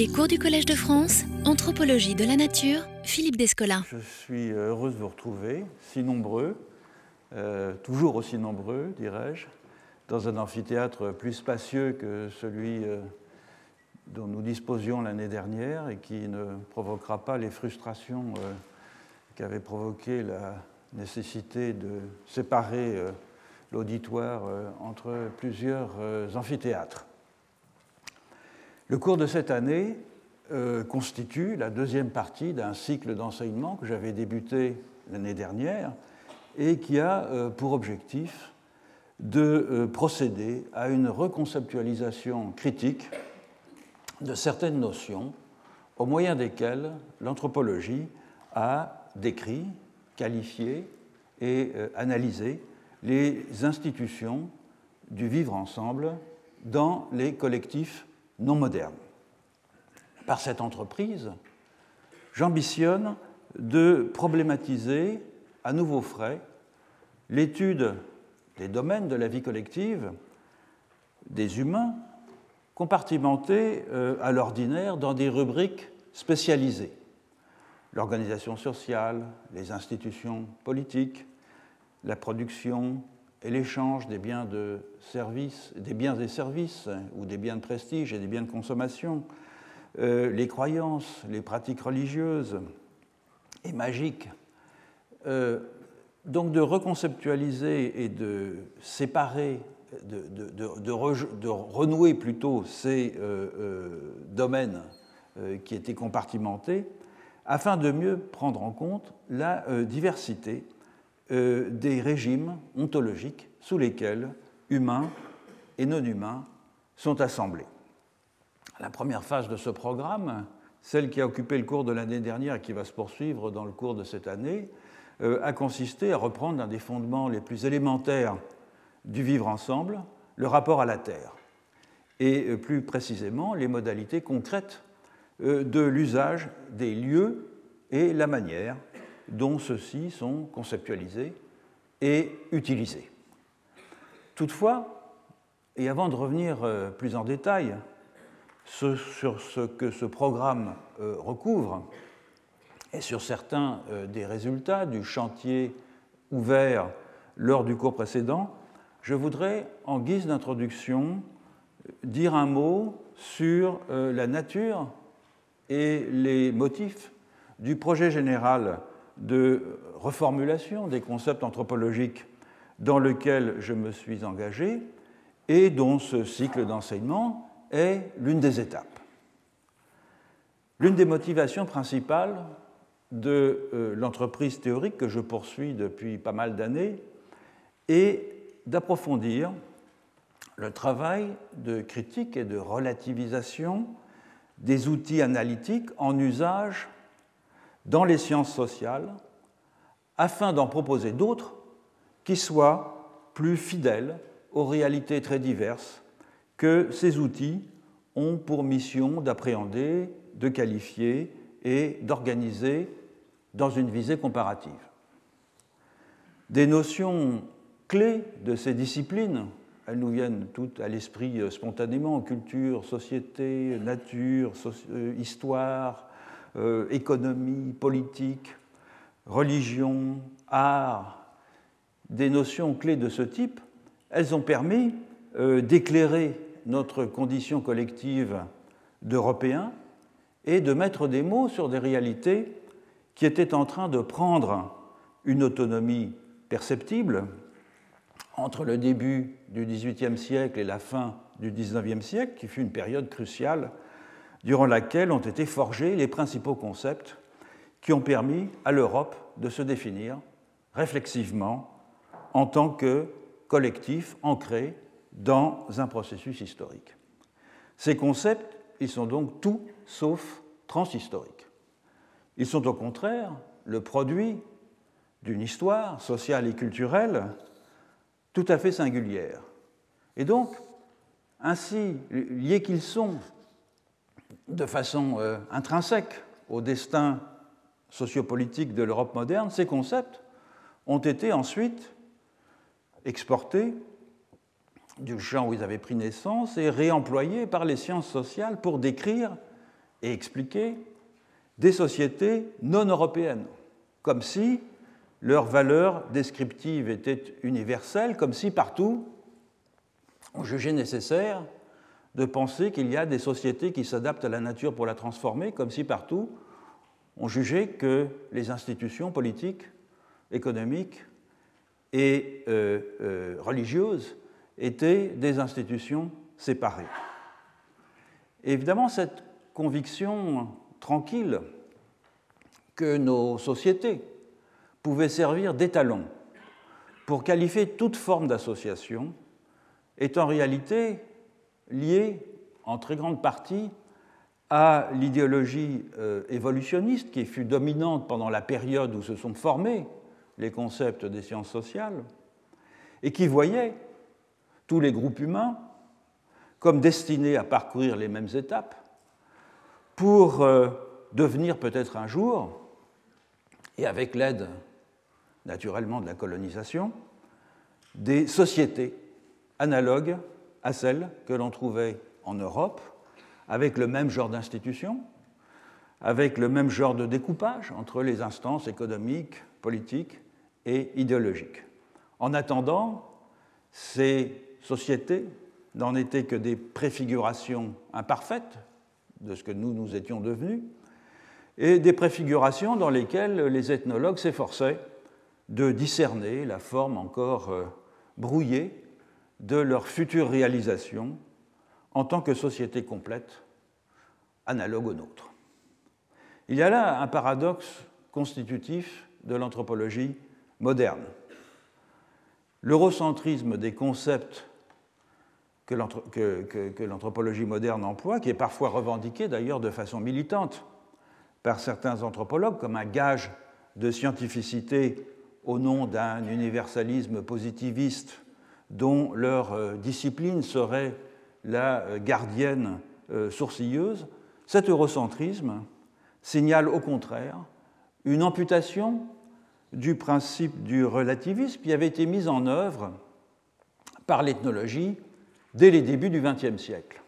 Les cours du Collège de France, Anthropologie de la Nature, Philippe Descola. Je suis heureuse de vous retrouver, si nombreux, euh, toujours aussi nombreux, dirais-je, dans un amphithéâtre plus spacieux que celui euh, dont nous disposions l'année dernière et qui ne provoquera pas les frustrations euh, qu'avait provoqué la nécessité de séparer l'auditoire entre plusieurs amphithéâtres. Le cours de cette année constitue la deuxième partie d'un cycle d'enseignement que j'avais débuté l'année dernière et qui a pour objectif de procéder à une reconceptualisation critique de certaines notions au moyen desquelles l'anthropologie a décrit, qualifié et analysé les institutions du vivre ensemble dans les collectifs non modernes. Par cette entreprise, j'ambitionne de problématiser à nouveau frais l'étude des domaines de la vie collective des humains compartimentés euh, à l'ordinaire dans des rubriques spécialisées. L'organisation sociale, les institutions politiques, la production et l'échange des biens de services, des biens et services, ou des biens de prestige et des biens de consommation, euh, les croyances, les pratiques religieuses et magiques. Euh, donc de reconceptualiser et de séparer, de, renouer plutôt ces euh, domaines qui étaient compartimentés, afin de mieux prendre en compte la diversité des régimes ontologiques sous lesquels humains et non humains sont assemblés. La première phase de ce programme, celle qui a occupé le cours de l'année dernière et qui va se poursuivre dans le cours de cette année, euh, a consisté à reprendre un des fondements les plus élémentaires du vivre ensemble, le rapport à la Terre, et euh, plus précisément les modalités concrètes euh, de l'usage des lieux et la manière dont ceux-ci sont conceptualisés et utilisés. Toutefois, et avant de revenir plus en détail sur ce que ce programme euh, recouvre et sur certains euh, des résultats du chantier ouvert lors du cours précédent, je voudrais, en guise d'introduction, dire un mot sur euh, la nature et les motifs du projet général de reformulation des concepts anthropologiques dans lequel je me suis engagé et dont ce cycle d'enseignement est l'une des étapes. L'une des motivations principales de euh, l'entreprise théorique que je poursuis depuis pas mal d'années est d'approfondir le travail de critique et de relativisation des outils analytiques en usage dans les sciences sociales afin d'en proposer d'autres qui soient plus fidèles aux réalités très diverses que ces outils ont pour mission d'appréhender, de qualifier et d'organiser dans une visée comparative. Des notions clés de ces disciplines, elles nous viennent toutes à l'esprit euh, spontanément, culture, société, nature, euh, histoire, euh, économie, politique, religion, art, des notions clés de ce type, elles ont permis d'éclairer notre condition collective d'Européens et de mettre des mots sur des réalités qui étaient en train de prendre une autonomie perceptible entre le début du XVIIIe siècle et la fin du XIXe siècle, qui fut une période cruciale durant laquelle ont été forgés les principaux concepts qui ont permis à l'Europe de se définir réflexivement en tant que collectif ancré dans un processus historique. Ces concepts, ils sont donc tout sauf transhistoriques. Ils sont au contraire le produit d'une histoire sociale et culturelle tout à fait singulière. Et donc, ainsi liés qu'ils sont de façon euh, intrinsèque au destin sociopolitique de l'Europe moderne, ces concepts ont été ensuite exportés du champ où ils avaient pris naissance et réemployés par les sciences sociales pour décrire et expliquer des sociétés non européennes, comme si leurs valeurs descriptives étaient universelles, comme si partout on jugeait nécessaire de penser qu'il y a des sociétés qui s'adaptent à la nature pour la transformer, comme si partout on jugeait que les institutions politiques, économiques et euh, euh, religieuses étaient des institutions séparées. évidemment, cette conviction tranquille que nos sociétés pouvaient servir d'étalon pour qualifier toute forme d'association est en réalité liée en très grande partie à l'idéologie euh, évolutionniste qui fut dominante pendant la période où se sont formés les concepts des sciences sociales et qui voyait tous les groupes humains comme destinés à parcourir les mêmes étapes pour euh, devenir peut-être un jour, et avec l'aide naturellement de la colonisation, des sociétés analogues à celles que l'on trouvait en Europe, avec le même genre d'institutions, avec le même genre de découpage entre les instances économiques, politiques et idéologiques. En attendant, ces sociétés n'en étaient que des préfigurations imparfaites de ce que nous nous étions devenus, et des préfigurations dans lesquelles les ethnologues s'efforçaient de discerner la forme encore euh, brouillée de leur future réalisation en tant que société complète, analogue aux nôtres. Il y a là un paradoxe constitutif de l'anthropologie moderne. L'eurocentrisme des concepts que l'anthropologie moderne emploie, qui est parfois revendiqué d'ailleurs de façon militante par certains anthropologues comme un gage de scientificité au nom d'un universalisme positiviste dont leur euh, discipline serait la euh, gardienne euh, sourcilleuse, cet eurocentrisme signale au contraire une amputation du principe du relativisme qui avait été mis en œuvre par l'ethnologie dès les débuts du XXe siècle.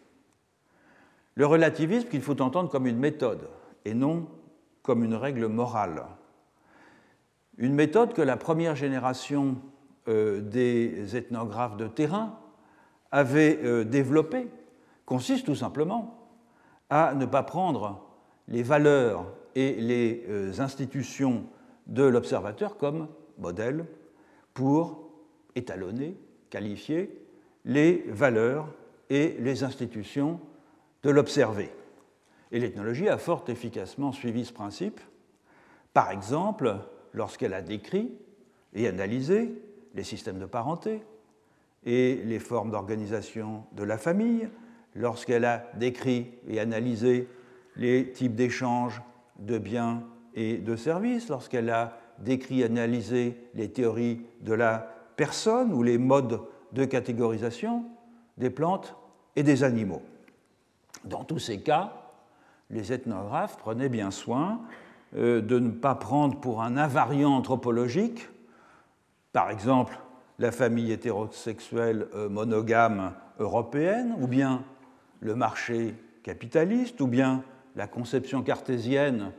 Le relativisme qu'il faut entendre comme une méthode et non comme une règle morale. Une méthode que la première génération des ethnographes de terrain avait euh, développée consiste tout simplement à ne pas prendre les valeurs et les euh, institutions de l'observateur comme modèle pour étalonner, qualifier les valeurs et les institutions de l'observé. Et l'ethnologie a fort efficacement suivi ce principe, par exemple lorsqu'elle a décrit et analysé les systèmes de parenté et les formes d'organisation de la famille, lorsqu'elle a décrit et analysé les types d'échanges de biens et de services, lorsqu'elle a décrit et analysé les théories de la personne ou les modes de catégorisation des plantes et des animaux. Dans tous ces cas, les ethnographes prenaient bien soin euh, de ne pas prendre pour un invariant anthropologique, par exemple la famille hétérosexuelle euh, monogame européenne, ou bien le marché capitaliste, ou bien la conception cartésienne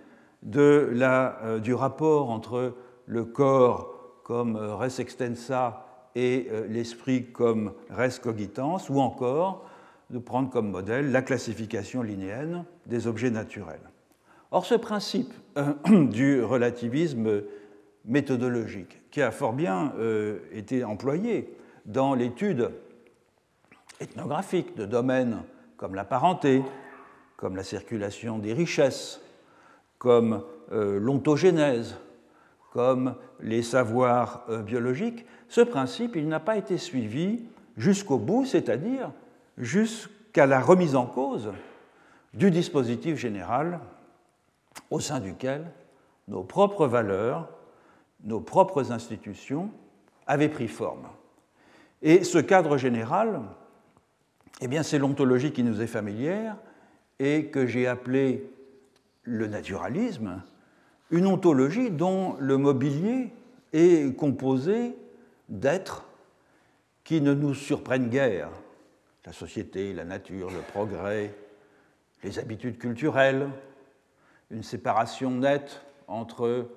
euh, du rapport entre le corps comme res extensa et l'esprit comme res cogitans, ou encore de prendre comme modèle la classification linéenne des objets naturels. Or, ce principe euh, du relativisme méthodologique, qui a fort bien euh, été employé dans l'étude ethnographique de domaines comme la parenté, comme la circulation des richesses, comme euh, l'ontogénèse, comme les savoirs biologiques, ce principe, il n'a pas été suivi jusqu'au bout, c'est-à-dire jusqu'à la remise en cause du dispositif général au sein duquel nos propres valeurs, nos propres institutions avaient pris forme. Et ce cadre général, eh bien, c'est l'ontologie qui nous est familière et que j'ai appelé le naturalisme, une ontologie dont le mobilier est composé d'êtres qui ne nous surprennent guère, la société, la nature, le progrès, les habitudes culturelles, une séparation nette entre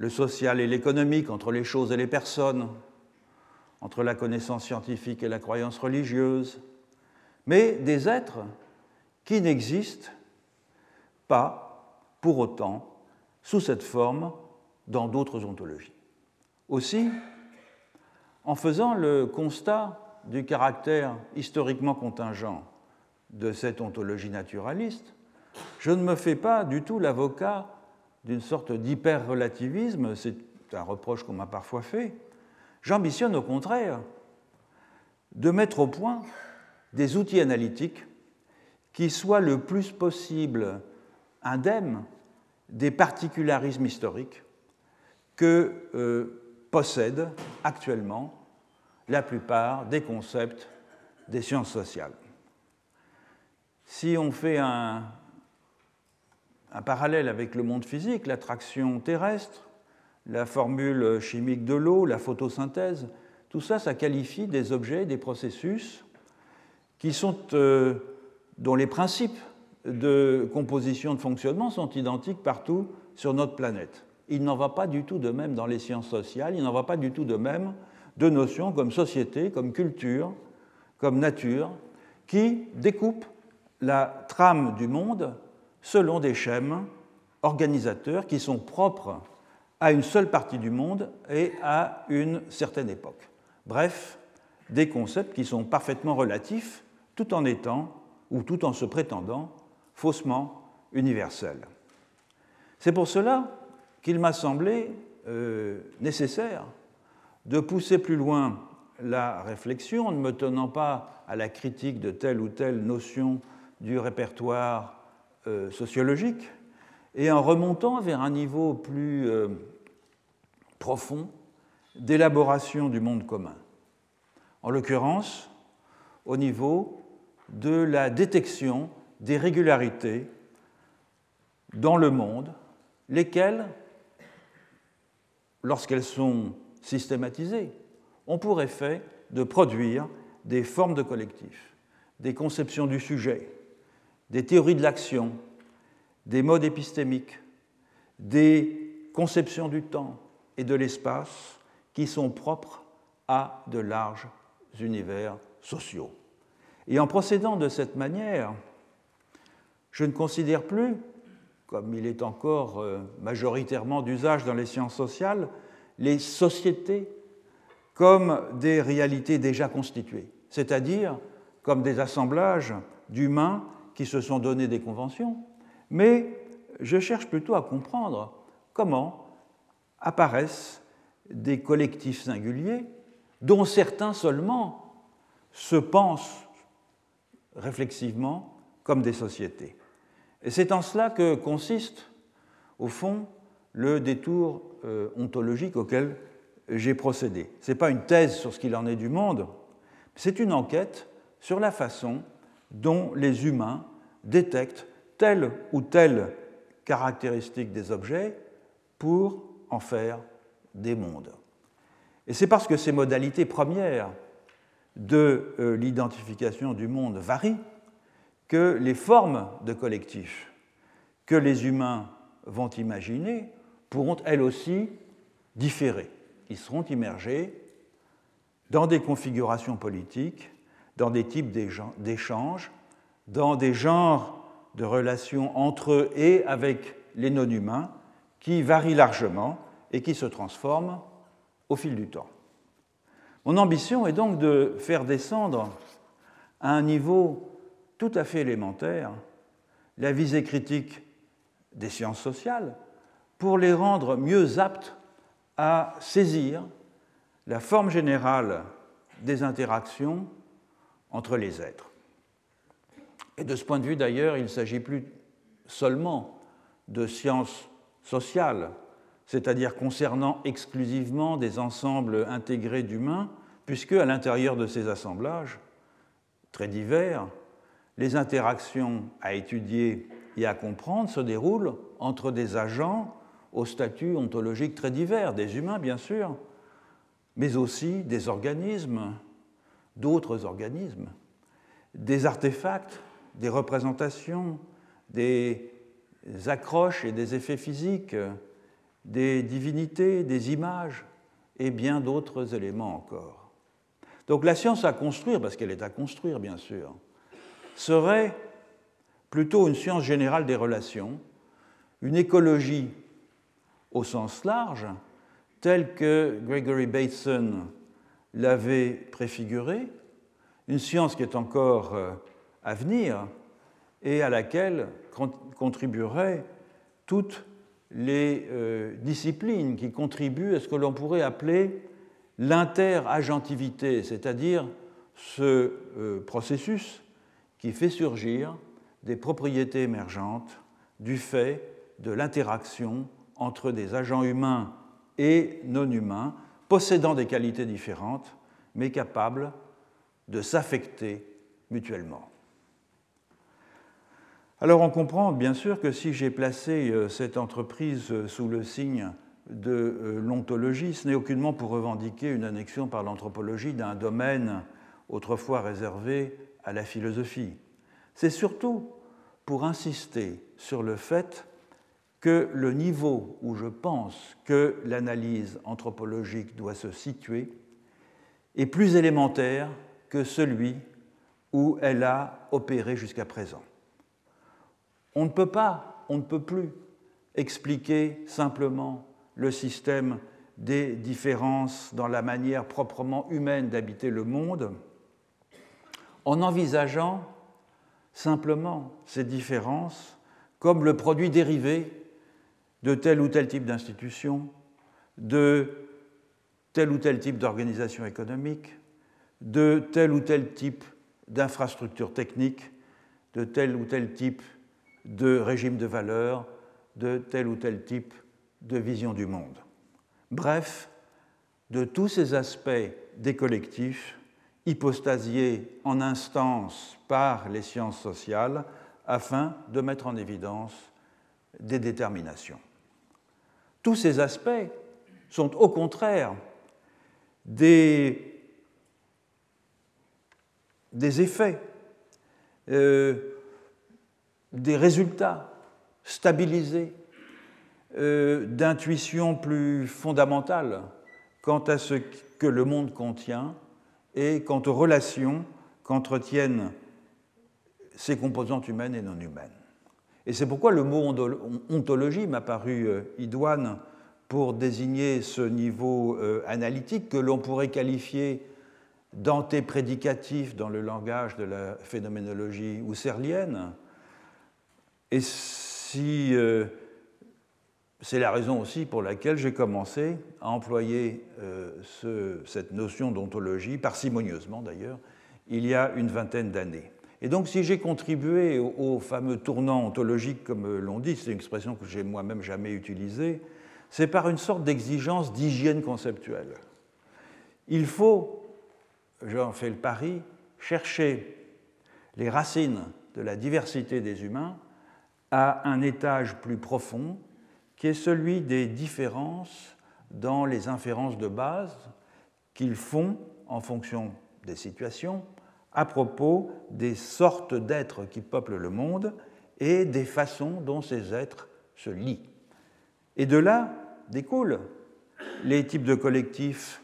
le social et l'économique, entre les choses et les personnes, entre la connaissance scientifique et la croyance religieuse, mais des êtres qui n'existent pas pour autant sous cette forme dans d'autres ontologies. Aussi, en faisant le constat du caractère historiquement contingent de cette ontologie naturaliste, je ne me fais pas du tout l'avocat d'une sorte d'hyper-relativisme, c'est un reproche qu'on m'a parfois fait. J'ambitionne au contraire de mettre au point des outils analytiques qui soient le plus possible indemnes des particularismes historiques que euh, possèdent actuellement la plupart des concepts des sciences sociales. Si on fait un, un parallèle avec le monde physique, l'attraction terrestre, la formule chimique de l'eau, la photosynthèse, tout ça, ça qualifie des objets, des processus qui sont, euh, dont les principes de composition, de fonctionnement sont identiques partout sur notre planète. Il n'en va pas du tout de même dans les sciences sociales, il n'en va pas du tout de même de notions comme société, comme culture, comme nature, qui découpent la trame du monde selon des schèmes organisateurs qui sont propres à une seule partie du monde et à une certaine époque. Bref, des concepts qui sont parfaitement relatifs tout en étant ou tout en se prétendant faussement universels. C'est pour cela qu'il m'a semblé euh, nécessaire de pousser plus loin la réflexion en ne me tenant pas à la critique de telle ou telle notion du répertoire euh, sociologique et en remontant vers un niveau plus euh, profond d'élaboration du monde commun. En l'occurrence, au niveau de la détection des régularités dans le monde, lesquelles, lorsqu'elles sont systématisées, ont pour effet de produire des formes de collectifs, des conceptions du sujet, des théories de l'action, des modes épistémiques, des conceptions du temps et de l'espace qui sont propres à de larges univers sociaux. Et en procédant de cette manière, je ne considère plus, comme il est encore euh, majoritairement d'usage dans les sciences sociales, les sociétés comme des réalités déjà constituées, c'est-à-dire comme des assemblages d'humains qui se sont donné des conventions, mais je cherche plutôt à comprendre comment apparaissent des collectifs singuliers dont certains seulement se pensent réflexivement comme des sociétés. Et c'est en cela que consiste, au fond, le détour euh, ontologique auquel j'ai procédé. Ce n'est pas une thèse sur ce qu'il en est du monde, c'est une enquête sur la façon dont les humains détectent telle ou telle caractéristique des objets pour en faire des mondes. Et c'est parce que ces modalités premières de euh, l'identification du monde varient que les formes de collectifs que les humains vont imaginer pourront elles aussi différer. Ils seront immergés dans des configurations politiques, dans des types d'échanges dans des genres de relations entre eux et avec les non-humains qui varient largement et qui se transforment au fil du temps. Mon ambition est donc de faire descendre à un niveau tout à fait élémentaire la visée critique des sciences sociales pour les rendre mieux aptes à saisir la forme générale des interactions entre les êtres. Et de ce point de vue, d'ailleurs, il ne s'agit plus seulement de sciences sociales, c'est-à-dire concernant exclusivement des ensembles intégrés d'humains, puisque à l'intérieur de ces assemblages, très divers, les interactions à étudier et à comprendre se déroulent entre des agents au statut ontologique très divers, des humains bien sûr, mais aussi des organismes, d'autres organismes, des artefacts des représentations, des accroches et des effets physiques, des divinités, des images et bien d'autres éléments encore. Donc la science à construire, parce qu'elle est à construire bien sûr, serait plutôt une science générale des relations, une écologie au sens large, telle que Gregory Bateson l'avait préfigurée, une science qui est encore euh, à venir et à laquelle contribueraient toutes les euh, disciplines qui contribuent à ce que l'on pourrait appeler l'interagentivité, c'est-à-dire ce euh, processus qui fait surgir des propriétés émergentes du fait de l'interaction entre des agents humains et non humains, possédant des qualités différentes, mais capables de s'affecter mutuellement. Alors on comprend bien sûr que si j'ai placé euh, cette entreprise euh, sous le signe de euh, l'ontologie, ce n'est aucunement pour revendiquer une annexion par l'anthropologie d'un domaine autrefois réservé à la philosophie. C'est surtout pour insister sur le fait que le niveau où je pense que l'analyse anthropologique doit se situer est plus élémentaire que celui où elle a opéré jusqu'à présent. On ne peut pas, on ne peut plus expliquer simplement le système des différences dans la manière proprement humaine d'habiter le monde en envisageant simplement ces différences comme le produit dérivé de tel ou tel type d'institution, de tel ou tel type d'organisation économique, de tel ou tel type d'infrastructure technique, de tel ou tel type de régime de valeurs, de tel ou tel type de vision du monde. Bref, de tous ces aspects des collectifs hypostasiés en instance par les sciences sociales afin de mettre en évidence des déterminations. Tous ces aspects sont au contraire des, effets, euh, des résultats stabilisés euh, d'intuitions plus fondamentales quant à ce que le monde contient et quant aux relations qu'entretiennent ses composantes humaines et non humaines. Et c'est pourquoi le mot ontologie m'a paru euh, idoine pour désigner ce niveau euh, analytique que l'on pourrait qualifier d'antéprédicatif dans le langage de la phénoménologie husserlienne. Et si euh, c'est la raison aussi pour laquelle j'ai commencé à employer cette notion d'ontologie, parcimonieusement d'ailleurs, il y a une vingtaine d'années. Et donc, si j'ai contribué au, fameux tournant ontologique, comme l'on dit, c'est une expression que j'ai moi-même jamais utilisée, c'est par une sorte d'exigence d'hygiène conceptuelle. Il faut, j'en fais le pari, chercher les racines de la diversité des humains à un étage plus profond, qui est celui des différences dans les inférences de base qu'ils font en fonction des situations à propos des sortes d'êtres qui peuplent le monde et des façons dont ces êtres se lient. Et de là découlent les types de collectifs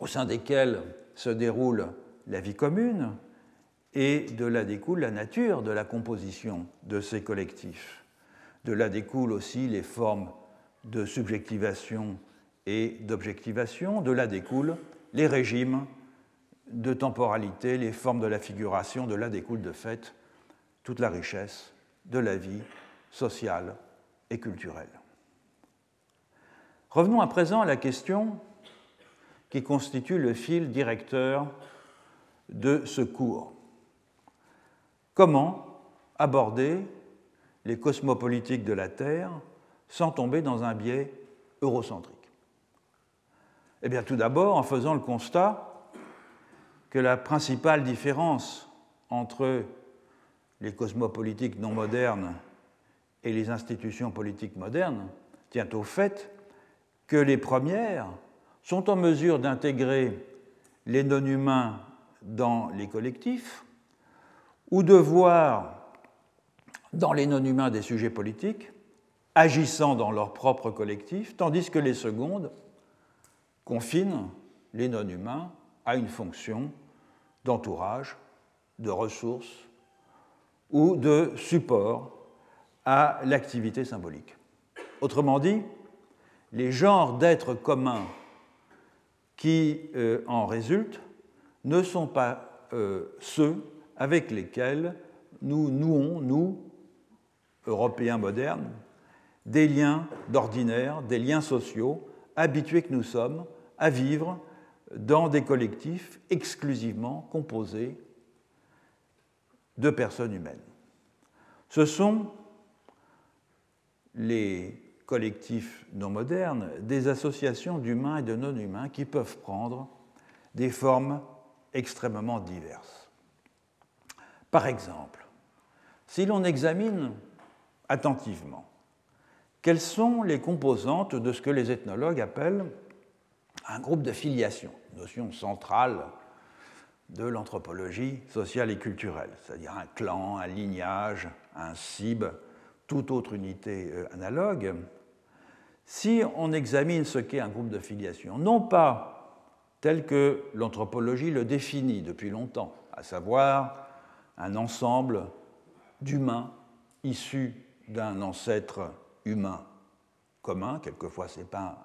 au sein desquels se déroule la vie commune, et de là découle la nature de la composition de ces collectifs. De là découlent aussi les formes de subjectivation et d'objectivation, de là découlent les régimes de temporalité, les formes de la figuration, de là découle de fait toute la richesse de la vie sociale et culturelle. Revenons à présent à la question qui constitue le fil directeur de ce cours. Comment aborder les cosmopolitiques de la Terre sans tomber dans un biais eurocentrique. Eh bien, tout d'abord en faisant le constat que la principale différence entre les cosmopolitiques non modernes et les institutions politiques modernes tient au fait que les premières sont en mesure d'intégrer les non-humains dans les collectifs, ou de voir dans les non-humains des sujets politiques agissant dans leur propre collectif, tandis que les secondes confinent les non-humains à une fonction d'entourage, de ressources ou de support à l'activité symbolique. Autrement dit, les genres d'êtres communs qui euh, en résultent ne sont pas euh, ceux avec lesquels nous nouons, nous, Européens modernes, des liens d'ordinaire, des liens sociaux, habitués que nous sommes à vivre dans des collectifs exclusivement composés de personnes humaines. Ce sont les collectifs non modernes des associations d'humains et de non-humains qui peuvent prendre des formes extrêmement diverses. Par exemple, si l'on examine attentivement quelles sont les composantes de ce que les ethnologues appellent un groupe de filiation, notion centrale de l'anthropologie sociale et culturelle, c'est-à-dire un clan, un lignage, un cibe, toute autre unité euh, analogue, si on examine ce qu'est un groupe de filiation, non pas tel que l'anthropologie le définit depuis longtemps, à savoir un ensemble d'humains issus d'un ancêtre humain commun, quelquefois ce n'est pas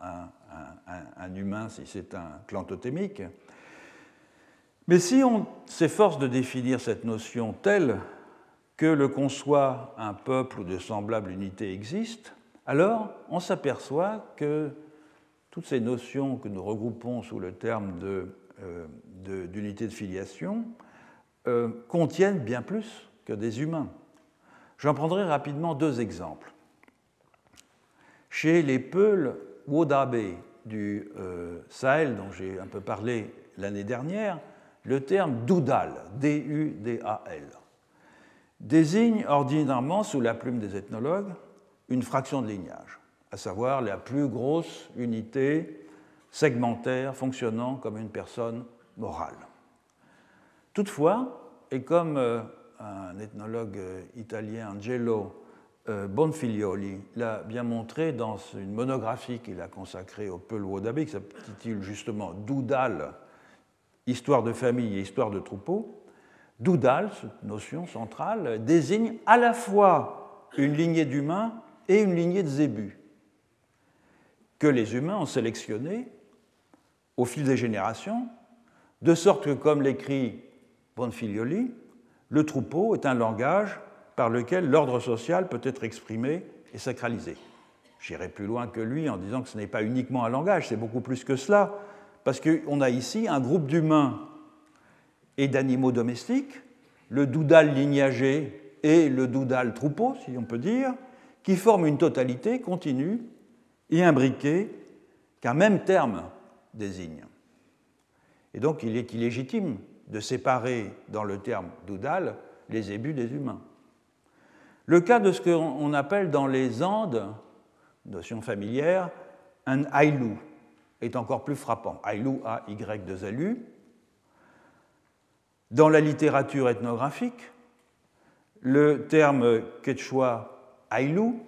un, humain si c'est un clan totémique, mais si on s'efforce de définir cette notion telle que le conçoit un peuple ou de semblable unité existe, alors on s'aperçoit que toutes ces notions que nous regroupons sous le terme euh, d'unité de, filiation euh, contiennent bien plus que des humains. J'en prendrai rapidement deux exemples. Chez les Peuls Wodabe du euh, Sahel, dont j'ai un peu parlé l'année dernière, le terme Doudal, D-U-D-A-L, désigne ordinairement, sous la plume des ethnologues, une fraction de lignage, à savoir la plus grosse unité segmentaire fonctionnant comme une personne morale. Toutefois, et comme euh, un ethnologue euh, italien, Angelo euh, Bonfiglioli, l'a bien montré dans une monographie qu'il a consacrée au Peul Wodabe, qui s'intitule justement Doudal, Histoire de famille et histoire de troupeau, Doudal, cette notion centrale, désigne à la fois une lignée d'humains et une lignée de zébus, que les humains ont sélectionné au fil des générations, de sorte que, comme l'écrit Bonfilioli, le troupeau est un langage par lequel l'ordre social peut être exprimé et sacralisé. J'irai plus loin que lui en disant que ce n'est pas uniquement un langage, c'est beaucoup plus que cela, parce qu'on a ici un groupe d'humains et d'animaux domestiques, le doudal lignagé et le doudal troupeau, si on peut dire, qui forment une totalité continue et imbriquée qu'un même terme désigne. Et donc il est illégitime de séparer dans le terme doudal les ébus des humains. Le cas de ce qu'on appelle dans les Andes, notion familière, un aïlou est encore plus frappant. Aïlou, A-Y-2-L-U. Dans la littérature ethnographique, le terme quechua Aïlou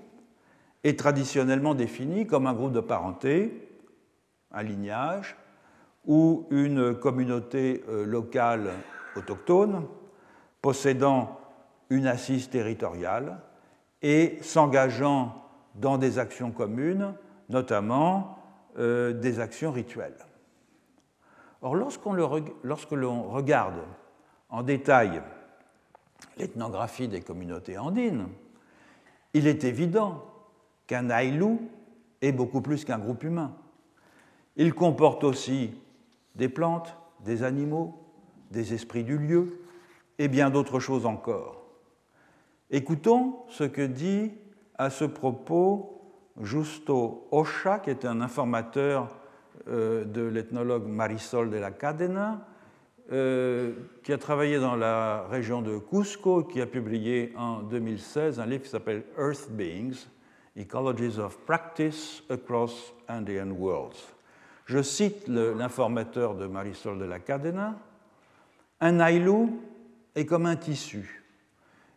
est traditionnellement défini comme un groupe de parenté, un lignage ou une communauté euh, locale autochtone possédant une assise territoriale et s'engageant dans des actions communes, notamment euh, des actions rituelles. Or, lorsque l'on regarde en détail l'ethnographie des communautés andines, il est évident qu'un Aïlou est beaucoup plus qu'un groupe humain. Il comporte aussi des plantes, des animaux, des esprits du lieu et bien d'autres choses encore. Écoutons ce que dit à ce propos Justo Ocha, qui est un informateur euh, de l'ethnologue Marisol de la Cadena, euh, qui a travaillé dans la région de Cusco, qui a publié en 2016 un livre qui s'appelle Earth Beings, Ecologies of Practice Across Andean Worlds. Je cite l'informateur de Marisol de la Cadena. Un ailou est comme un tissu.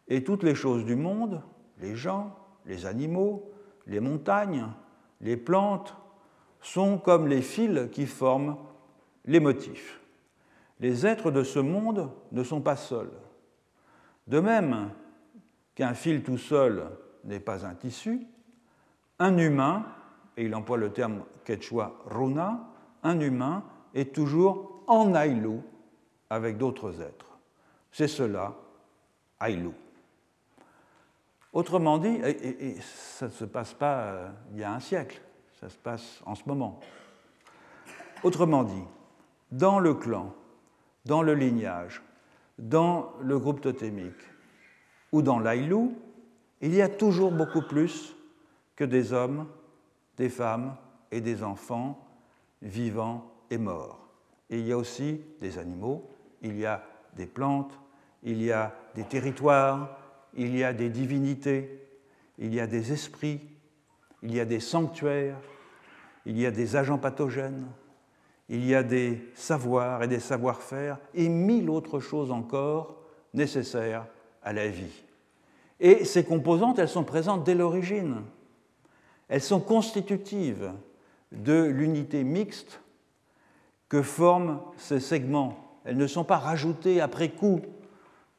Et toutes les choses du monde, les gens, les animaux, les montagnes, les plantes, sont comme les fils qui forment les motifs. Les êtres de ce monde ne sont pas seuls. De même qu'un fil tout seul n'est pas un tissu, un humain, et il emploie le terme quechua runa, un humain est toujours en aïlou avec d'autres êtres. C'est cela, aïlou. Autrement dit, et, ça ne se passe pas euh, il y a un siècle, ça se passe en ce moment. Autrement dit, dans le clan, dans le lignage, dans le groupe totémique ou dans l'Aïlou, il y a toujours beaucoup plus que des hommes, des femmes et des enfants vivants et morts. Et il y a aussi des animaux, il y a des plantes, il y a des territoires, il y a des divinités, il y a des esprits, il y a des sanctuaires, il y a des agents pathogènes, il y a des savoirs et des savoir-faire et mille autres choses encore nécessaires à la vie. Et ces composantes, elles sont présentes dès l'origine. Elles sont constitutives de l'unité mixte que forment ces segments. Elles ne sont pas rajoutées après coup,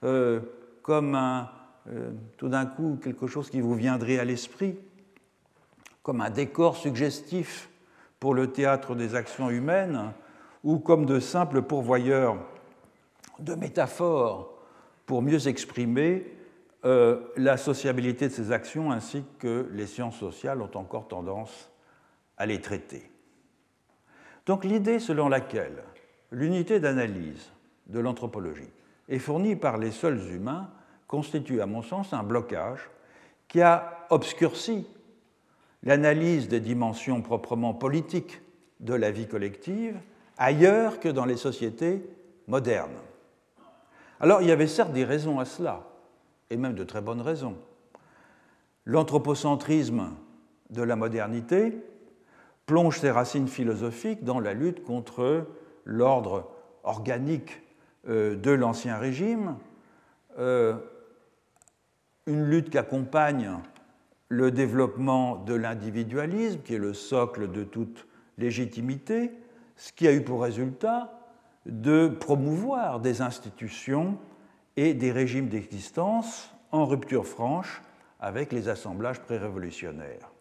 euh, comme euh, tout d'un coup quelque chose qui vous viendrait à l'esprit, comme un décor suggestif pour le théâtre des actions humaines, ou comme de simples pourvoyeurs de métaphores pour mieux exprimer euh, la sociabilité de ces actions ainsi que les sciences sociales ont encore tendance à les traiter. Donc l'idée selon laquelle l'unité d'analyse de l'anthropologie est fournie par les seuls humains constitue à mon sens un blocage qui a obscurci l'analyse des dimensions proprement politiques de la vie collective ailleurs que dans les sociétés modernes. Alors il y avait certes des raisons à cela, et même de très bonnes raisons. L'anthropocentrisme de la modernité plonge ses racines philosophiques dans la lutte contre l'ordre organique euh, de l'Ancien Régime, euh, une lutte qui accompagne le développement de l'individualisme, qui est le socle de toute légitimité, ce qui a eu pour résultat de promouvoir des institutions et des régimes d'existence en rupture franche avec les assemblages prérévolutionnaires.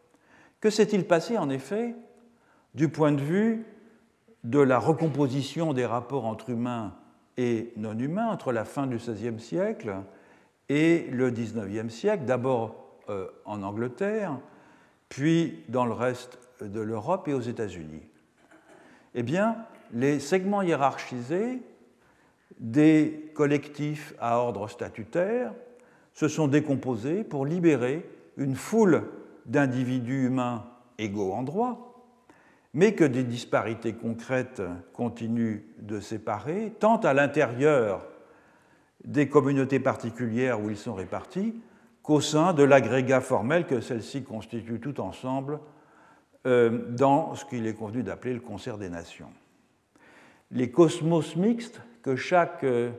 Que s'est-il passé en effet du point de vue de la recomposition des rapports entre humains et non humains entre la fin du XVIe siècle et le XIXe siècle, d'abord euh, en Angleterre, puis dans le reste de l'Europe et aux États-Unis? Eh bien, les segments hiérarchisés des collectifs à ordre statutaire se sont décomposés pour libérer une foule d'individus humains égaux en droit, mais que des disparités concrètes continuent de séparer, tant à l'intérieur des communautés particulières où ils sont répartis, qu'au sein de l'agrégat formel que celles-ci constituent tout ensemble euh, dans ce qu'il est convenu d'appeler le concert des nations. Les cosmos mixtes que chaque euh,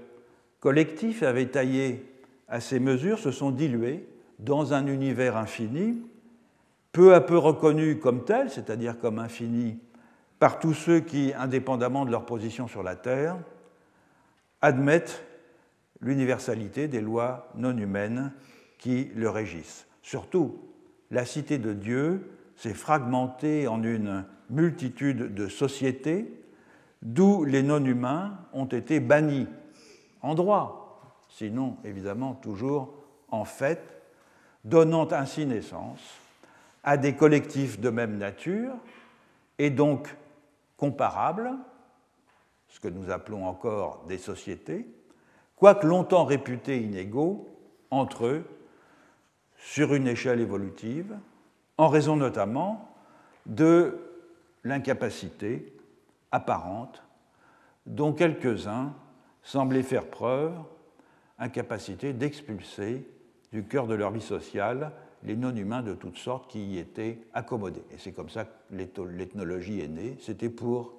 collectif avait taillés à ces mesures se sont dilués dans un univers infini, peu à peu reconnu comme tel, c'est-à-dire comme infini, par tous ceux qui, indépendamment de leur position sur la Terre, admettent l'universalité des lois non humaines qui le régissent. Surtout, la cité de Dieu s'est fragmentée en une multitude de sociétés d'où les non-humains ont été bannis en droit, sinon évidemment toujours en fait, donnant ainsi naissance à des collectifs de même nature et donc comparables, ce que nous appelons encore des sociétés, quoique longtemps réputés inégaux entre eux sur une échelle évolutive, en raison notamment de l'incapacité apparente dont quelques-uns semblaient faire preuve, incapacité d'expulser du cœur de leur vie sociale les non-humains de toutes sortes qui y étaient accommodés. Et c'est comme ça que l'ethnologie est née, c'était pour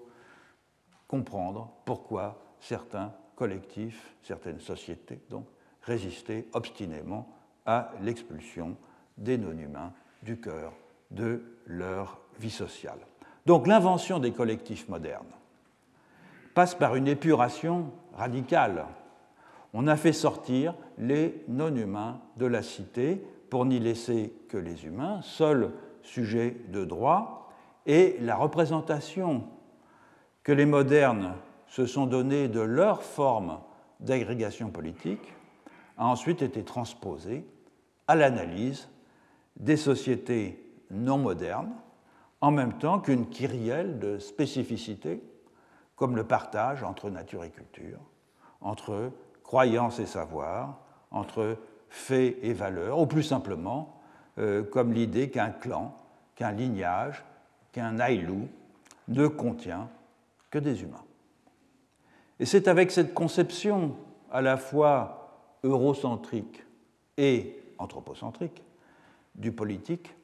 comprendre pourquoi certains collectifs, certaines sociétés, donc, résister obstinément à l'expulsion des non-humains du cœur de leur vie sociale. Donc l'invention des collectifs modernes passe par une épuration radicale. On a fait sortir les non-humains de la cité pour n'y laisser que les humains, seuls sujets de droit, et la représentation que les modernes se sont donnés de leur forme d'agrégation politique a ensuite été transposée à l'analyse des sociétés non modernes, en même temps qu'une kyrielle de spécificités, comme le partage entre nature et culture, entre croyance et savoir, entre faits et valeurs, ou plus simplement, euh, comme l'idée qu'un clan, qu'un lignage, qu'un aïlou ne contient que des humains. Et c'est avec cette conception à la fois eurocentrique et anthropocentrique du politique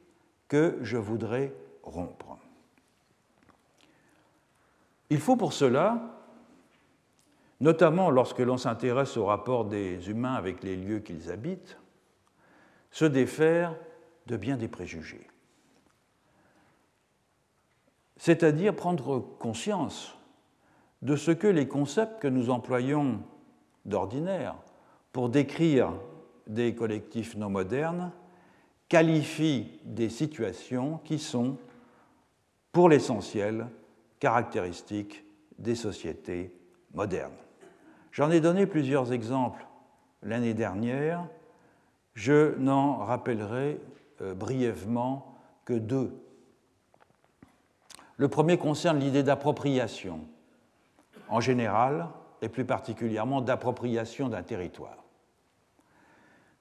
que je voudrais rompre. Il faut pour cela, notamment lorsque l'on s'intéresse au rapport des humains avec les lieux qu'ils habitent, se défaire de bien des préjugés. C'est-à-dire prendre conscience de ce que les concepts que nous employons d'ordinaire pour décrire des collectifs non modernes qualifient des situations qui sont, pour l'essentiel, caractéristiques des sociétés modernes. J'en ai donné plusieurs exemples l'année dernière, je n'en rappellerai euh, brièvement que deux. Le premier concerne l'idée d'appropriation en général et plus particulièrement d'appropriation d'un territoire.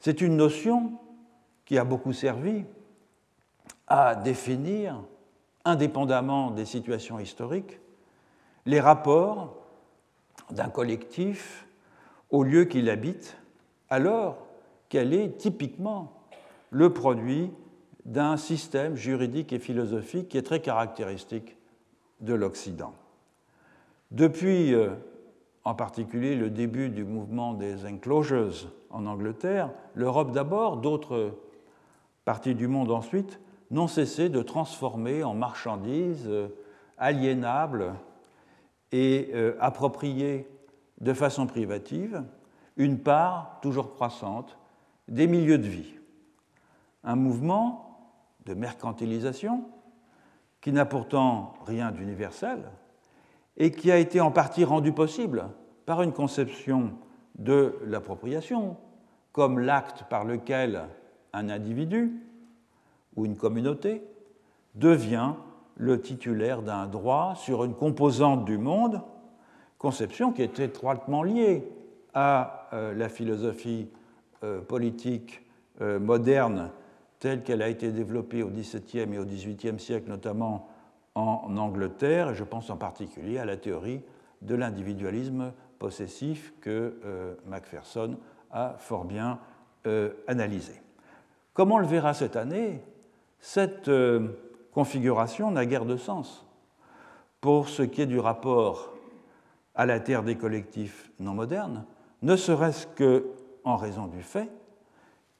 C'est une notion qui a beaucoup servi à définir, indépendamment des situations historiques, les rapports d'un collectif au lieu qu'il habite, alors qu'elle est typiquement le produit d'un système juridique et philosophique qui est très caractéristique de l'Occident. Depuis euh, en particulier le début du mouvement des enclosures en Angleterre, l'Europe d'abord, d'autres parties du monde ensuite, n'ont cessé de transformer en marchandises euh, aliénables et euh, appropriées de façon privative une part toujours croissante des milieux de vie. Un mouvement de mercantilisation qui n'a pourtant rien d'universel, et qui a été en partie rendu possible par une conception de l'appropriation comme l'acte par lequel un individu ou une communauté devient le titulaire d'un droit sur une composante du monde, conception qui est étroitement liée à euh, la philosophie euh, politique euh, moderne telle qu'elle a été développée au XVIIe et au XVIIIe siècle, notamment en Angleterre, et je pense en particulier à la théorie de l'individualisme possessif que Macpherson a fort bien analysé. Comme on le verra cette année, cette euh, configuration n'a guère de sens pour ce qui est du rapport à la terre des collectifs non modernes, ne serait-ce que en raison du fait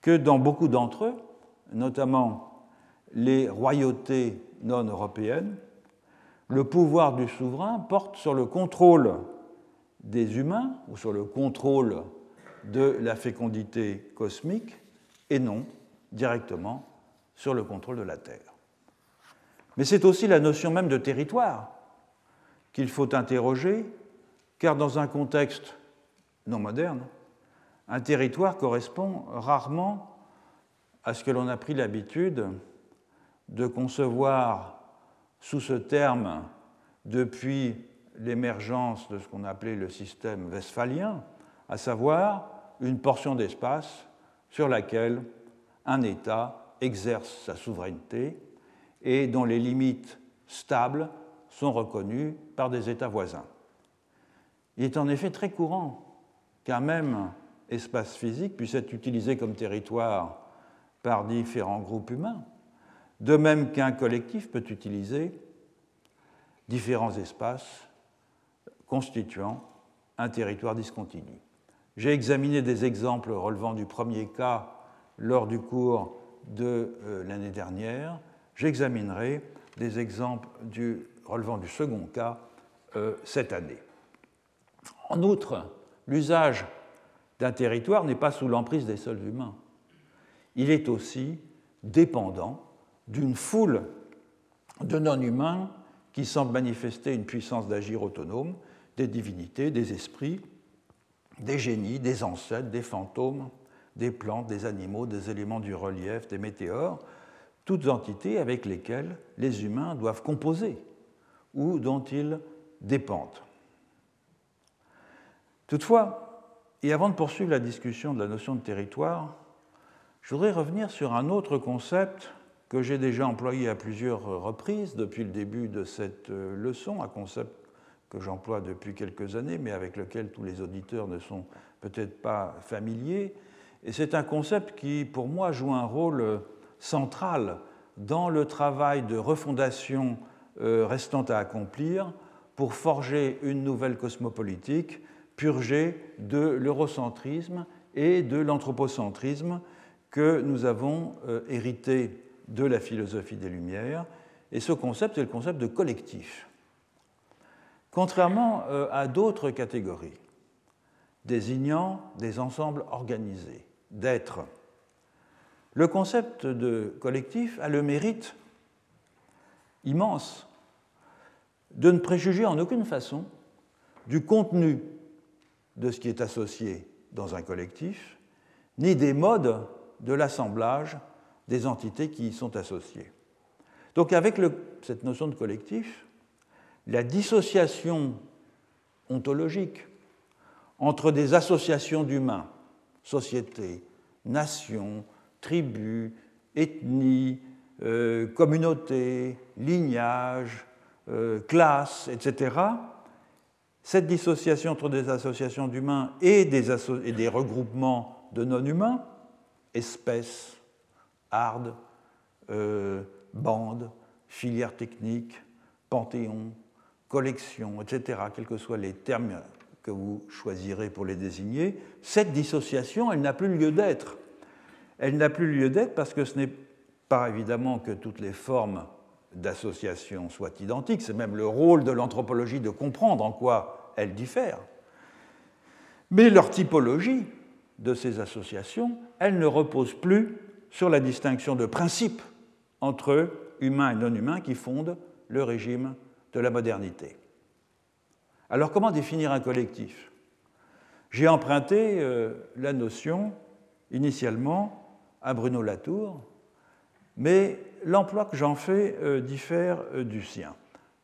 que dans beaucoup d'entre eux, notamment les royautés non européennes, le pouvoir du souverain porte sur le contrôle des humains ou sur le contrôle de la fécondité cosmique et non directement sur le contrôle de la Terre. Mais c'est aussi la notion même de territoire qu'il faut interroger, car dans un contexte non moderne, un territoire correspond rarement à ce que l'on a pris l'habitude de concevoir sous ce terme depuis l'émergence de ce qu'on appelait le système westphalien, à savoir une portion d'espace sur laquelle un État exerce sa souveraineté et dont les limites stables sont reconnues par des États voisins. Il est en effet très courant qu'un même espace physique puisse être utilisé comme territoire par différents groupes humains, de même qu'un collectif peut utiliser différents espaces constituant un territoire discontinu. J'ai examiné des exemples relevant du premier cas lors du cours de euh, l'année dernière. J'examinerai des exemples relevant du second cas euh, cette année. En outre, l'usage d'un territoire n'est pas sous l'emprise des seuls humains. Il est aussi dépendant d'une foule de non-humains qui semblent manifester une puissance d'agir autonome, des divinités, des esprits, des génies, des ancêtres, des fantômes, des plantes, des animaux, des éléments du relief, des météores, toutes entités avec lesquelles les humains doivent composer ou dont ils dépendent. Toutefois, et avant de poursuivre la discussion de la notion de territoire, je voudrais revenir sur un autre concept que j'ai déjà employé à plusieurs reprises depuis le début de cette leçon, un concept que j'emploie depuis quelques années, mais avec lequel tous les auditeurs ne sont peut-être pas familiers. Et c'est un concept qui, pour moi, joue un rôle central dans le travail de refondation euh, restant à accomplir pour forger une nouvelle cosmopolitique purgée de l'eurocentrisme et de l'anthropocentrisme que nous avons euh, hérité de la philosophie des Lumières. Et ce concept est le concept de collectif. Contrairement euh, à d'autres catégories, désignant des ensembles organisés, d'êtres, le concept de collectif a le mérite immense de ne préjuger en aucune façon du contenu de ce qui est associé dans un collectif, ni des modes de l'assemblage des entités qui y sont associées. Donc avec cette notion de collectif, la dissociation ontologique entre des associations d'humains, sociétés, nations, tribus, ethnies, euh, communautés, lignages, euh, classes, etc., cette dissociation entre des associations d'humains et des, regroupements de non-humains, espèces, ardes, euh, bandes, filières techniques, panthéons, collections, etc., quels que soient les termes que vous choisirez pour les désigner, cette dissociation, elle n'a plus lieu d'être. Elle n'a plus lieu d'être parce que ce n'est pas évidemment que toutes les formes d'association soient identiques, c'est même le rôle de l'anthropologie de comprendre en quoi elles diffèrent. Mais leur typologie de ces associations, elle ne repose plus sur la distinction de principe entre humains et non-humains qui fondent le régime de la modernité. Alors comment définir un collectif? J'ai emprunté euh, la notion initialement à Bruno Latour, mais l'emploi que j'en fais euh, diffère euh, du sien.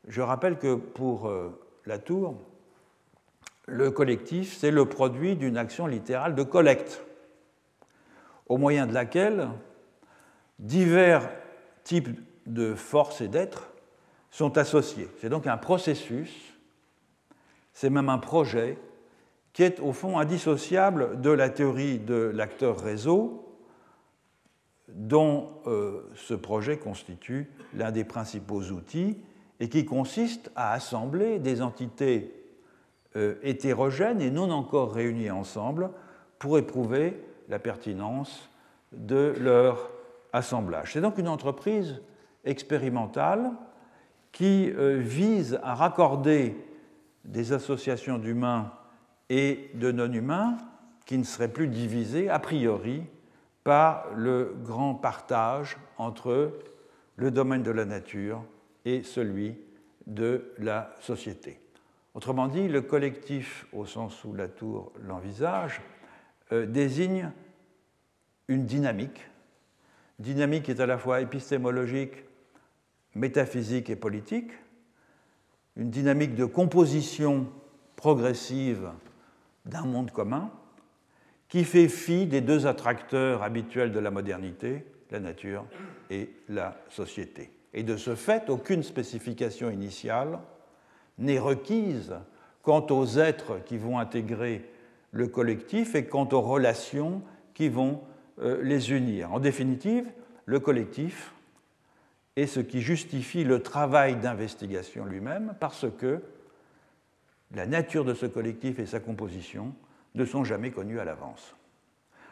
Je rappelle que pour Latour, le collectif, c'est le produit d'une action littérale de collecte, au moyen de laquelle divers types de forces et d'êtres sont associés. C'est donc un processus, c'est même un projet qui est au fond indissociable de la théorie de l'acteur réseau, dont euh, ce projet constitue l'un des principaux outils et qui consiste à assembler des entités euh, hétérogènes et non encore réunies ensemble pour éprouver la pertinence de leur assemblage. C'est donc une entreprise expérimentale qui euh, vise à raccorder des associations d'humains et de non-humains qui ne seraient plus divisées a priori par le grand partage entre le domaine de la nature et celui de la société. Autrement dit, le collectif, au sens où la tour l'envisage, euh, désigne une dynamique, dynamique qui est à la fois épistémologique, métaphysique et politique, une dynamique de composition progressive d'un monde commun, qui fait fi des deux attracteurs habituels de la modernité, la nature et la société. Et de ce fait, aucune spécification initiale n'est requise quant aux êtres qui vont intégrer le collectif et quant aux relations qui vont euh, les unir. En définitive, le collectif est ce qui justifie le travail d'investigation lui-même parce que la nature de ce collectif et sa composition ne sont jamais connus à l'avance.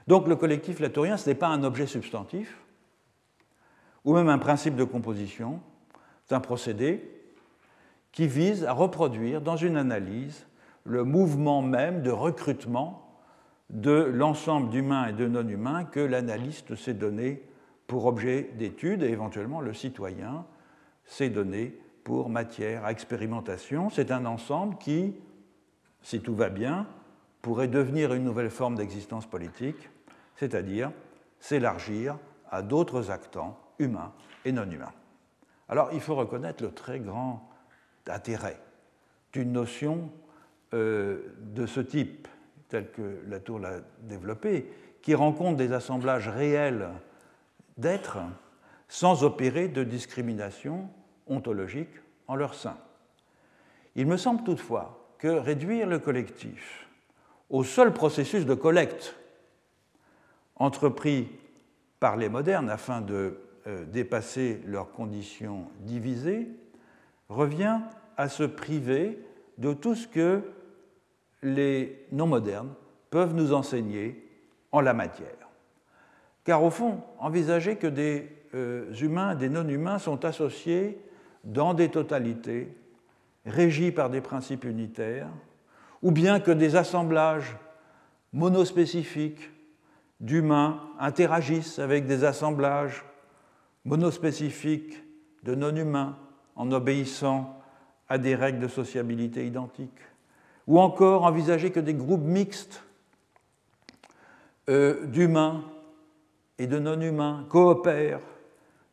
Donc le collectif latourien, ce n'est pas un objet substantif, ou même un principe de composition, c'est un procédé qui vise à reproduire dans une analyse le mouvement même de recrutement de l'ensemble d'humains et de non-humains que l'analyste s'est donné pour objet d'étude et éventuellement le citoyen s'est donné pour matière à expérimentation. C'est un ensemble qui, si tout va bien, pourrait devenir une nouvelle forme d'existence politique, c'est-à-dire s'élargir à d'autres actants humains et non humains. Alors il faut reconnaître le très grand intérêt d'une notion euh, de ce type, tel que Latour l'a développé, qui rencontre des assemblages réels d'êtres sans opérer de discrimination ontologique en leur sein. Il me semble toutefois que réduire le collectif au seul processus de collecte entrepris par les modernes afin de euh, dépasser leurs conditions divisées revient à se priver de tout ce que les non-modernes peuvent nous enseigner en la matière. Car au fond, envisager que des euh, humains, des non-humains sont associés dans des totalités régies par des principes unitaires, ou bien que des assemblages monospécifiques d'humains interagissent avec des assemblages monospécifiques de non-humains en obéissant à des règles de sociabilité identiques, ou encore envisager que des groupes mixtes euh, d'humains et de non-humains coopèrent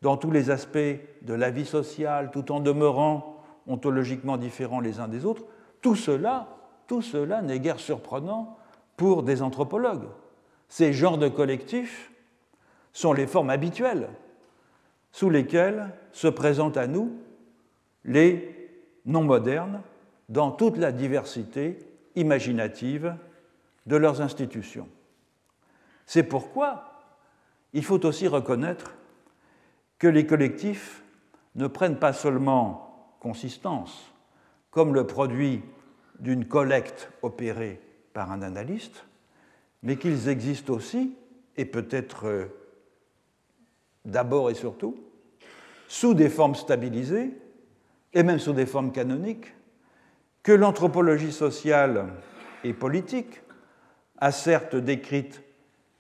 dans tous les aspects de la vie sociale tout en demeurant ontologiquement différents les uns des autres, tout cela, tout cela n'est guère surprenant pour des anthropologues. Ces genres de collectifs sont les formes habituelles sous lesquelles se présentent à nous les non modernes dans toute la diversité imaginative de leurs institutions. C'est pourquoi il faut aussi reconnaître que les collectifs ne prennent pas seulement consistance comme le produit d'une collecte opérée par un analyste, mais qu'ils existent aussi, et peut-être euh, d'abord et surtout, sous des formes stabilisées, et même sous des formes canoniques, que l'anthropologie sociale et politique a certes décrite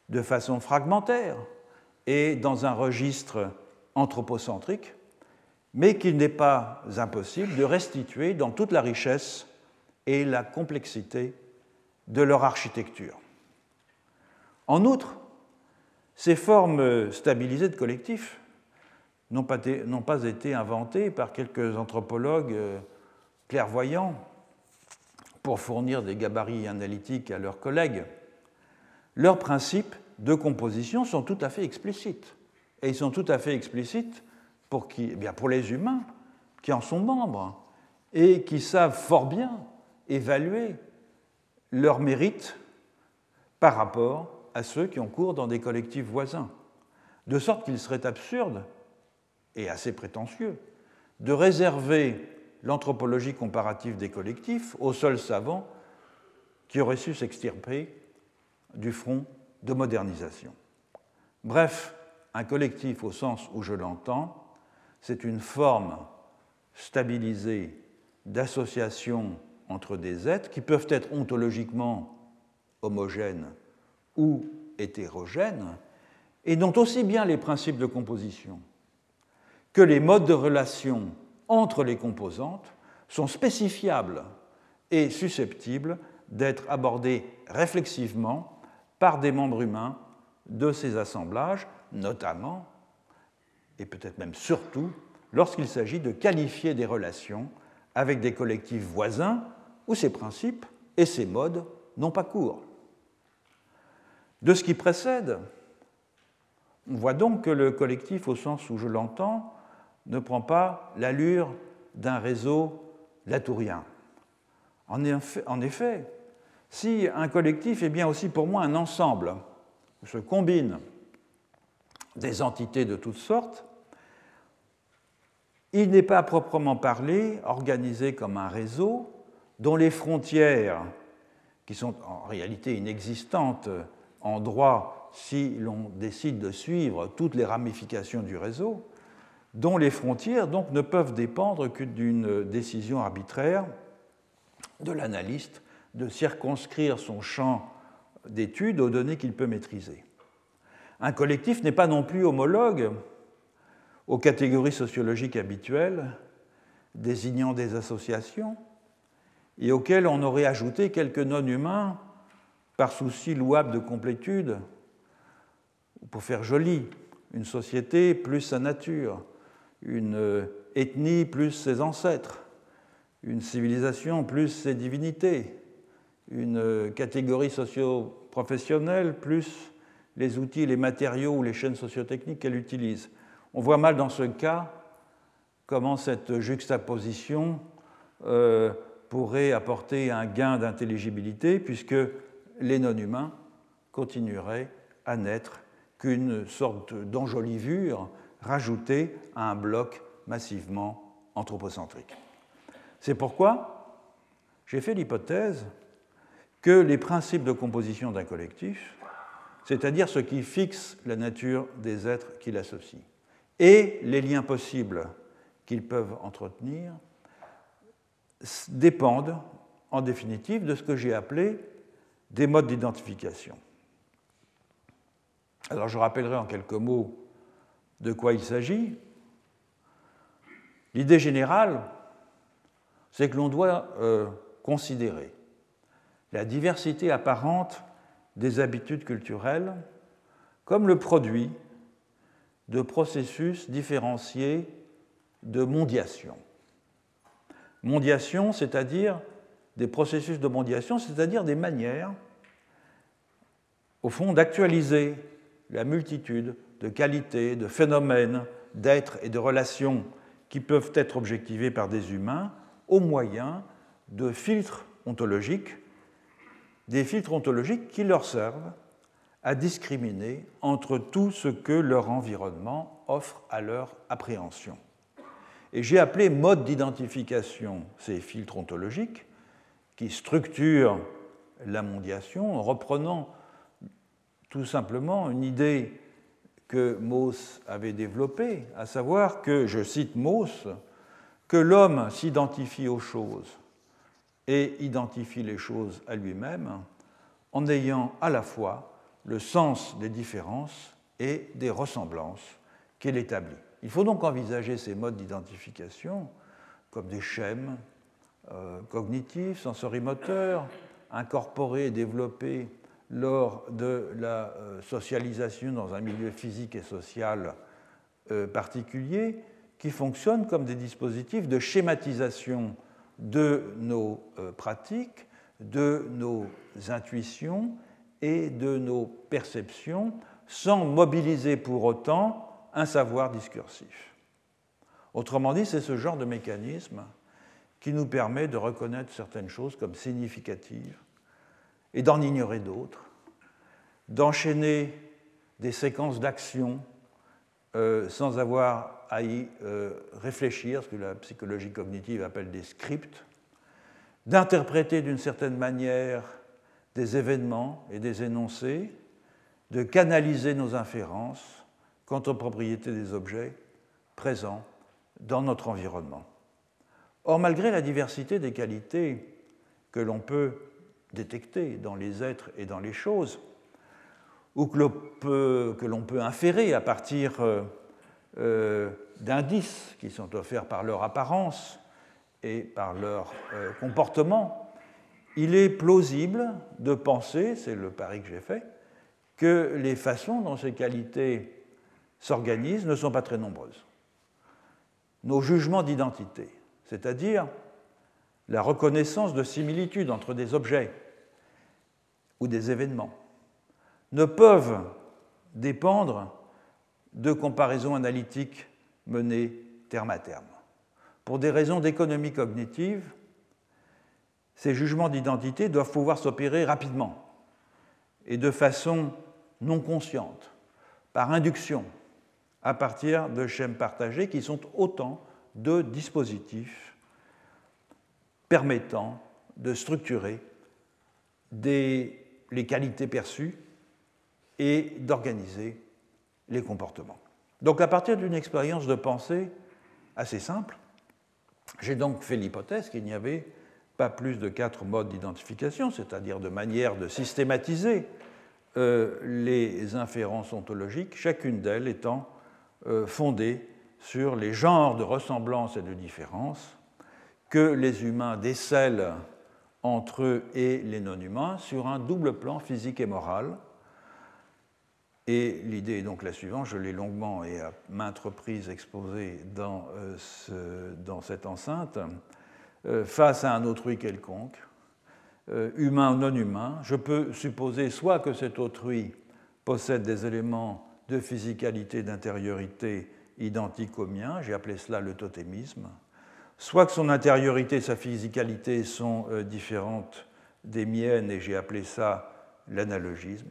de façon fragmentaire et dans un registre anthropocentrique, mais qu'il n'est pas impossible de restituer dans toute la richesse et la complexité de leur architecture. En outre, ces formes stabilisées de collectifs n'ont pas, été inventées par quelques anthropologues euh, clairvoyants pour fournir des gabarits analytiques à leurs collègues. Leurs principes de composition sont tout à fait explicites. Et ils sont tout à fait explicites pour, eh les humains qui en sont membres et qui savent fort bien évaluer leur mérite par rapport à ceux qui ont cours dans des collectifs voisins. De sorte qu'il serait absurde et assez prétentieux de réserver l'anthropologie comparative des collectifs aux seuls savants qui auraient su s'extirper du front de modernisation. Bref, un collectif au sens où je l'entends, c'est une forme stabilisée d'association entre des êtres qui peuvent être ontologiquement homogènes ou hétérogènes, et dont aussi bien les principes de composition que les modes de relation entre les composantes sont spécifiables et susceptibles d'être abordés réflexivement par des membres humains de ces assemblages notamment, et peut-être même surtout, lorsqu'il s'agit de qualifier des relations avec des collectifs voisins où ces principes et ces modes n'ont pas cours. De ce qui précède, on voit donc que le collectif, au sens où je l'entends, ne prend pas l'allure d'un réseau latourien. En effet, si un collectif est bien aussi pour moi un ensemble, se combine des entités de toutes sortes, il n'est pas proprement parlé organisé comme un réseau dont les frontières qui sont en réalité inexistantes en droit si l'on décide de suivre toutes les ramifications du réseau, dont les frontières donc ne peuvent dépendre que d'une décision arbitraire de l'analyste de circonscrire son champ d'études aux données qu'il peut maîtriser. Un collectif n'est pas non plus homologue aux catégories sociologiques habituelles, désignant des associations, et auxquelles on aurait ajouté quelques non-humains par souci louable de complétude, pour faire joli, une société plus sa nature, une ethnie plus ses ancêtres, une civilisation plus ses divinités, une catégorie socio-professionnelle plus les outils, les matériaux ou les chaînes sociotechniques qu'elle utilise. On voit mal dans ce cas comment cette juxtaposition euh, pourrait apporter un gain d'intelligibilité, puisque les non-humains continueraient à n'être qu'une sorte d'enjolivure rajoutée à un bloc massivement anthropocentrique. C'est pourquoi j'ai fait l'hypothèse que les principes de composition d'un collectif, c'est-à-dire ce qui fixe la nature des êtres qui l'associent, et les liens possibles qu'ils peuvent entretenir, dépendent en définitive de ce que j'ai appelé des modes d'identification. Alors je rappellerai en quelques mots de quoi il s'agit. L'idée générale, c'est que l'on doit euh, considérer la diversité apparente des habitudes culturelles comme le produit de processus différenciés de mondiation. Mondiation, c'est-à-dire des processus de mondiation, c'est-à-dire des manières, au fond, d'actualiser la multitude de qualités, de phénomènes, d'êtres et de relations qui peuvent être objectivés par des humains au moyen de filtres ontologiques, des filtres ontologiques qui leur servent à discriminer entre tout ce que leur environnement offre à leur appréhension. Et j'ai appelé mode d'identification ces filtres ontologiques qui structurent la mondiation en reprenant tout simplement une idée que Mauss avait développée, à savoir que, je cite Mauss, que l'homme s'identifie aux choses et identifie les choses à lui-même en ayant à la fois le sens des différences et des ressemblances qu'il établit. Il faut donc envisager ces modes d'identification comme des schèmes euh, cognitifs, sensorimoteurs, incorporés et développés lors de la euh, socialisation dans un milieu physique et social euh, particulier, qui fonctionnent comme des dispositifs de schématisation de nos pratiques, de nos intuitions et de nos perceptions, sans mobiliser pour autant un savoir discursif. Autrement dit, c'est ce genre de mécanisme qui nous permet de reconnaître certaines choses comme significatives et d'en ignorer d'autres, d'enchaîner des séquences d'actions euh, sans avoir à y euh, réfléchir, ce que la psychologie cognitive appelle des scripts, d'interpréter d'une certaine manière des événements et des énoncés, de canaliser nos inférences, quant aux propriétés des objets présents dans notre environnement. Or, malgré la diversité des qualités que l'on peut détecter dans les êtres et dans les choses, ou que l'on peut, inférer à partir euh, euh, d'indices qui sont offerts par leur apparence et par leur euh, comportement, il est plausible de penser, c'est le pari que j'ai fait, que les façons dont ces qualités s'organisent ne sont pas très nombreuses. Nos jugements d'identité, c'est-à-dire la reconnaissance de similitudes entre des objets ou des événements, ne peuvent dépendre de comparaisons analytiques menées terme à terme. Pour des raisons d'économie cognitive, ces jugements d'identité doivent pouvoir s'opérer rapidement et de façon non consciente, par induction, à partir de schèmes partagés qui sont autant de dispositifs permettant de structurer les qualités perçues et d'organiser les comportements. Donc à partir d'une expérience de pensée assez simple, j'ai donc fait l'hypothèse qu'il n'y avait pas plus de quatre modes d'identification, c'est-à-dire de manière de systématiser euh, les inférences ontologiques, chacune d'elles étant euh, fondée sur les genres de ressemblance et de différence que les humains décèlent entre eux et les non-humains sur un double plan physique et moral. Et l'idée est donc la suivante, je l'ai longuement et à maintes reprises exposée dans, euh, cette enceinte. Euh, face à un autrui quelconque, euh, humain ou non humain, je peux supposer soit que cet autrui possède des éléments de physicalité, d'intériorité identiques aux miens, j'ai appelé cela le totémisme, soit que son intériorité sa physicalité sont différentes des miennes et j'ai appelé ça l'analogisme,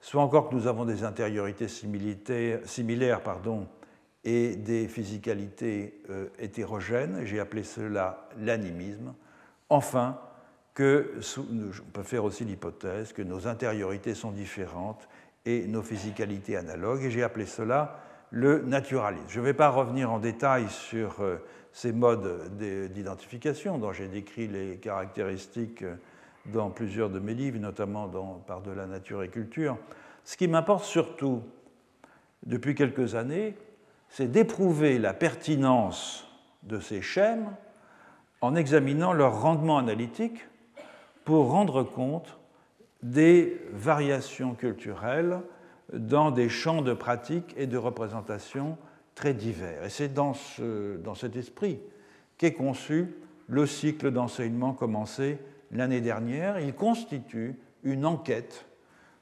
soit encore que nous avons des intériorités similaires pardon, et des physicalités euh, hétérogènes, j'ai appelé cela l'animisme, enfin que on peut faire aussi l'hypothèse que nos intériorités sont différentes et nos physicalités analogues, et j'ai appelé cela le naturalisme. Je ne vais pas revenir en détail sur euh, ces modes d'identification dont j'ai décrit les caractéristiques euh, dans plusieurs de mes livres, notamment dans Par de la nature et culture. Ce qui m'importe surtout depuis quelques années, c'est d'éprouver la pertinence de ces schèmes en examinant leur rendement analytique pour rendre compte des variations culturelles dans des champs de pratique et de représentation très divers. Et c'est dans, dans cet esprit qu'est conçu le cycle d'enseignement commencé l'année dernière. Il constitue une enquête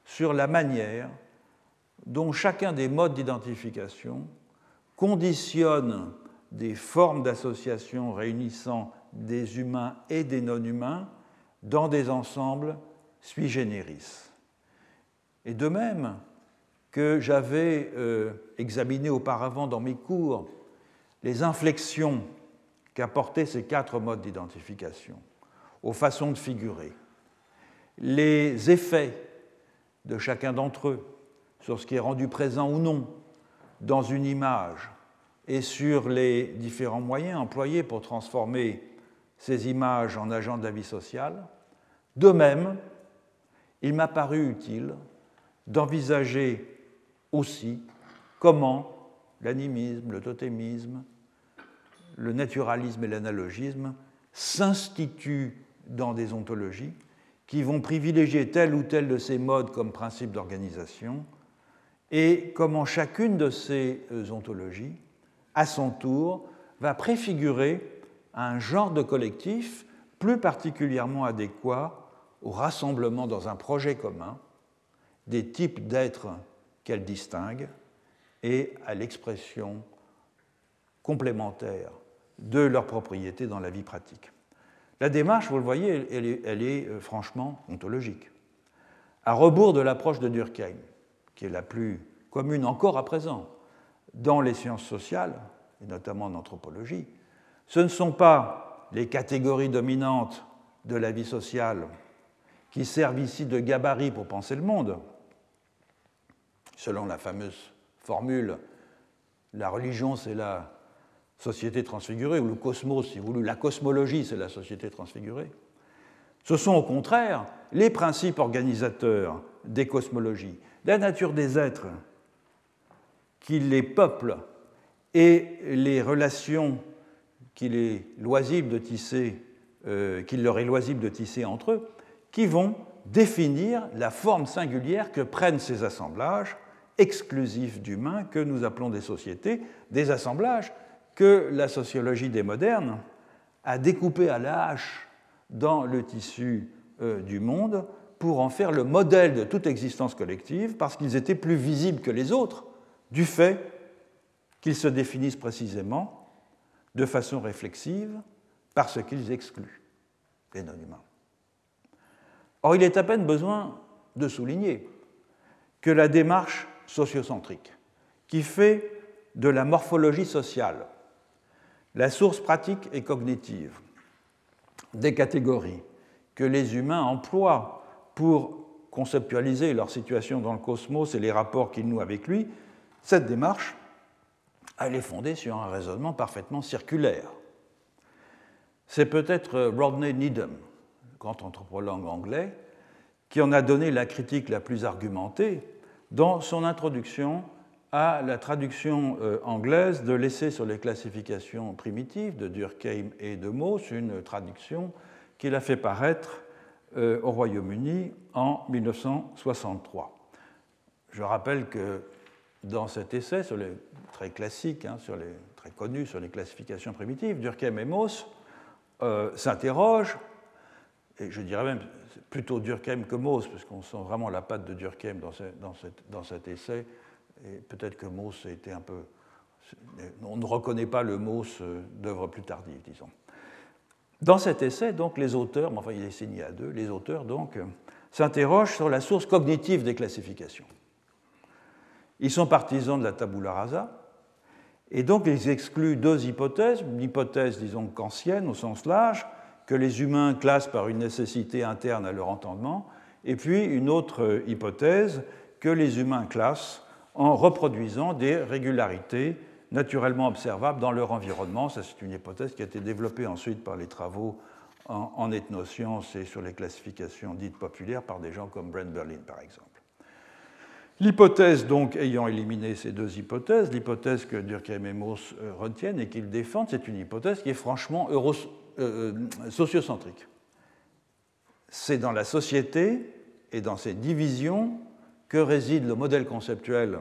sur la manière dont chacun des modes d'identification conditionne des formes d'association réunissant des humains et des non-humains dans des ensembles sui generis. Et de même que j'avais euh, examiné auparavant dans mes cours les inflexions qu'apportaient ces quatre modes d'identification aux façons de figurer, les effets de chacun d'entre eux sur ce qui est rendu présent ou non dans une image et sur les différents moyens employés pour transformer ces images en agents de la vie sociale. De même, il m'a paru utile d'envisager aussi comment l'animisme, le totémisme, le naturalisme et l'analogisme s'instituent dans des ontologies qui vont privilégier tel ou tel de ces modes comme principe d'organisation et comment chacune de ces euh, ontologies, à son tour, va préfigurer un genre de collectif plus particulièrement adéquat au rassemblement dans un projet commun des types d'êtres qu'elle distingue et à l'expression complémentaire de leurs propriétés dans la vie pratique. La démarche, vous le voyez, elle est, euh, franchement ontologique. À rebours de l'approche de Durkheim, qui est la plus commune encore à présent dans les sciences sociales, et notamment en anthropologie, ce ne sont pas les catégories dominantes de la vie sociale qui servent ici de gabarit pour penser le monde. Selon la fameuse formule, la religion c'est la société transfigurée, ou le cosmos, si vous voulez, la cosmologie c'est la société transfigurée. Ce sont au contraire les principes organisateurs des cosmologies, la nature des êtres qui les peuplent et les relations qu'il est loisible de tisser, euh, qu'il leur est loisible de tisser entre eux, qui vont définir la forme singulière que prennent ces assemblages exclusifs d'humains que nous appelons des sociétés, des assemblages que la sociologie des modernes a découpés à la hache dans le tissu euh, du monde pour en faire le modèle de toute existence collective, parce qu'ils étaient plus visibles que les autres du fait qu'ils se définissent précisément de façon réflexive parce qu'ils excluent les non-humains. Or, il est à peine besoin de souligner que la démarche sociocentrique, qui fait de la morphologie sociale la source pratique et cognitive des catégories que les humains emploient pour conceptualiser leur situation dans le cosmos et les rapports qu'ils nouent avec lui, cette démarche, elle est fondée sur un raisonnement parfaitement circulaire. C'est peut-être Rodney Needham, grand anthropologue anglais, qui en a donné la critique la plus argumentée dans son introduction à la traduction euh, anglaise de l'essai sur les classifications primitives de Durkheim et de Mauss, une traduction qu'il a fait paraître euh, au Royaume-Uni en 1963. Je rappelle que dans cet essai, sur les, très classique, hein, sur les, très connu sur les classifications primitives, Durkheim et Mauss euh, s'interrogent, et je dirais même plutôt Durkheim que Mauss, parce qu'on sent vraiment la patte de Durkheim dans, dans, dans cet essai, peut-être que Mauss a été un peu. On ne reconnaît pas le Mauss euh, d'œuvre plus tardive, disons. Dans cet essai, donc, les auteurs, enfin il est signé à deux, les auteurs donc euh, s'interrogent sur la source cognitive des classifications. Ils sont partisans de la tabula rasa, et donc ils excluent deux hypothèses, une hypothèse, disons, kantienne au sens large, que les humains classent par une nécessité interne à leur entendement, et puis une autre hypothèse que les humains classent en reproduisant des régularités naturellement observables dans leur environnement. c'est une hypothèse qui a été développée ensuite par les travaux en, ethnosciences et sur les classifications dites populaires par des gens comme Brent Berlin, par exemple. L'hypothèse, donc, ayant éliminé ces deux hypothèses, l'hypothèse que Durkheim et Mauss euh, retiennent et qu'ils défendent, c'est une hypothèse qui est franchement euh, euh, sociocentrique. C'est dans la société et dans ses divisions que réside le modèle conceptuel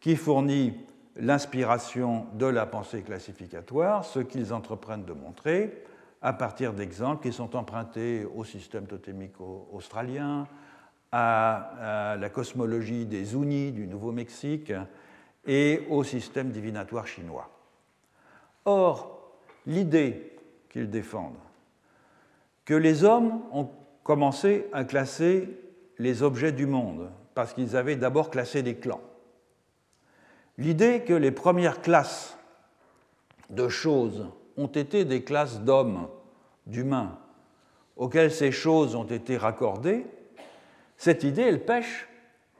qui fournit l'inspiration de la pensée classificatoire, ce qu'ils entreprennent de montrer à partir d'exemples qui sont empruntés au système totémique australien, à, la cosmologie des Zuni du Nouveau-Mexique et au système divinatoire chinois. Or, l'idée qu'ils défendent, que les hommes ont commencé à classer les objets du monde parce qu'ils avaient d'abord classé des clans. L'idée que les premières classes de choses ont été des classes d'hommes, d'humains, auxquelles ces choses ont été raccordées, cette idée, elle pêche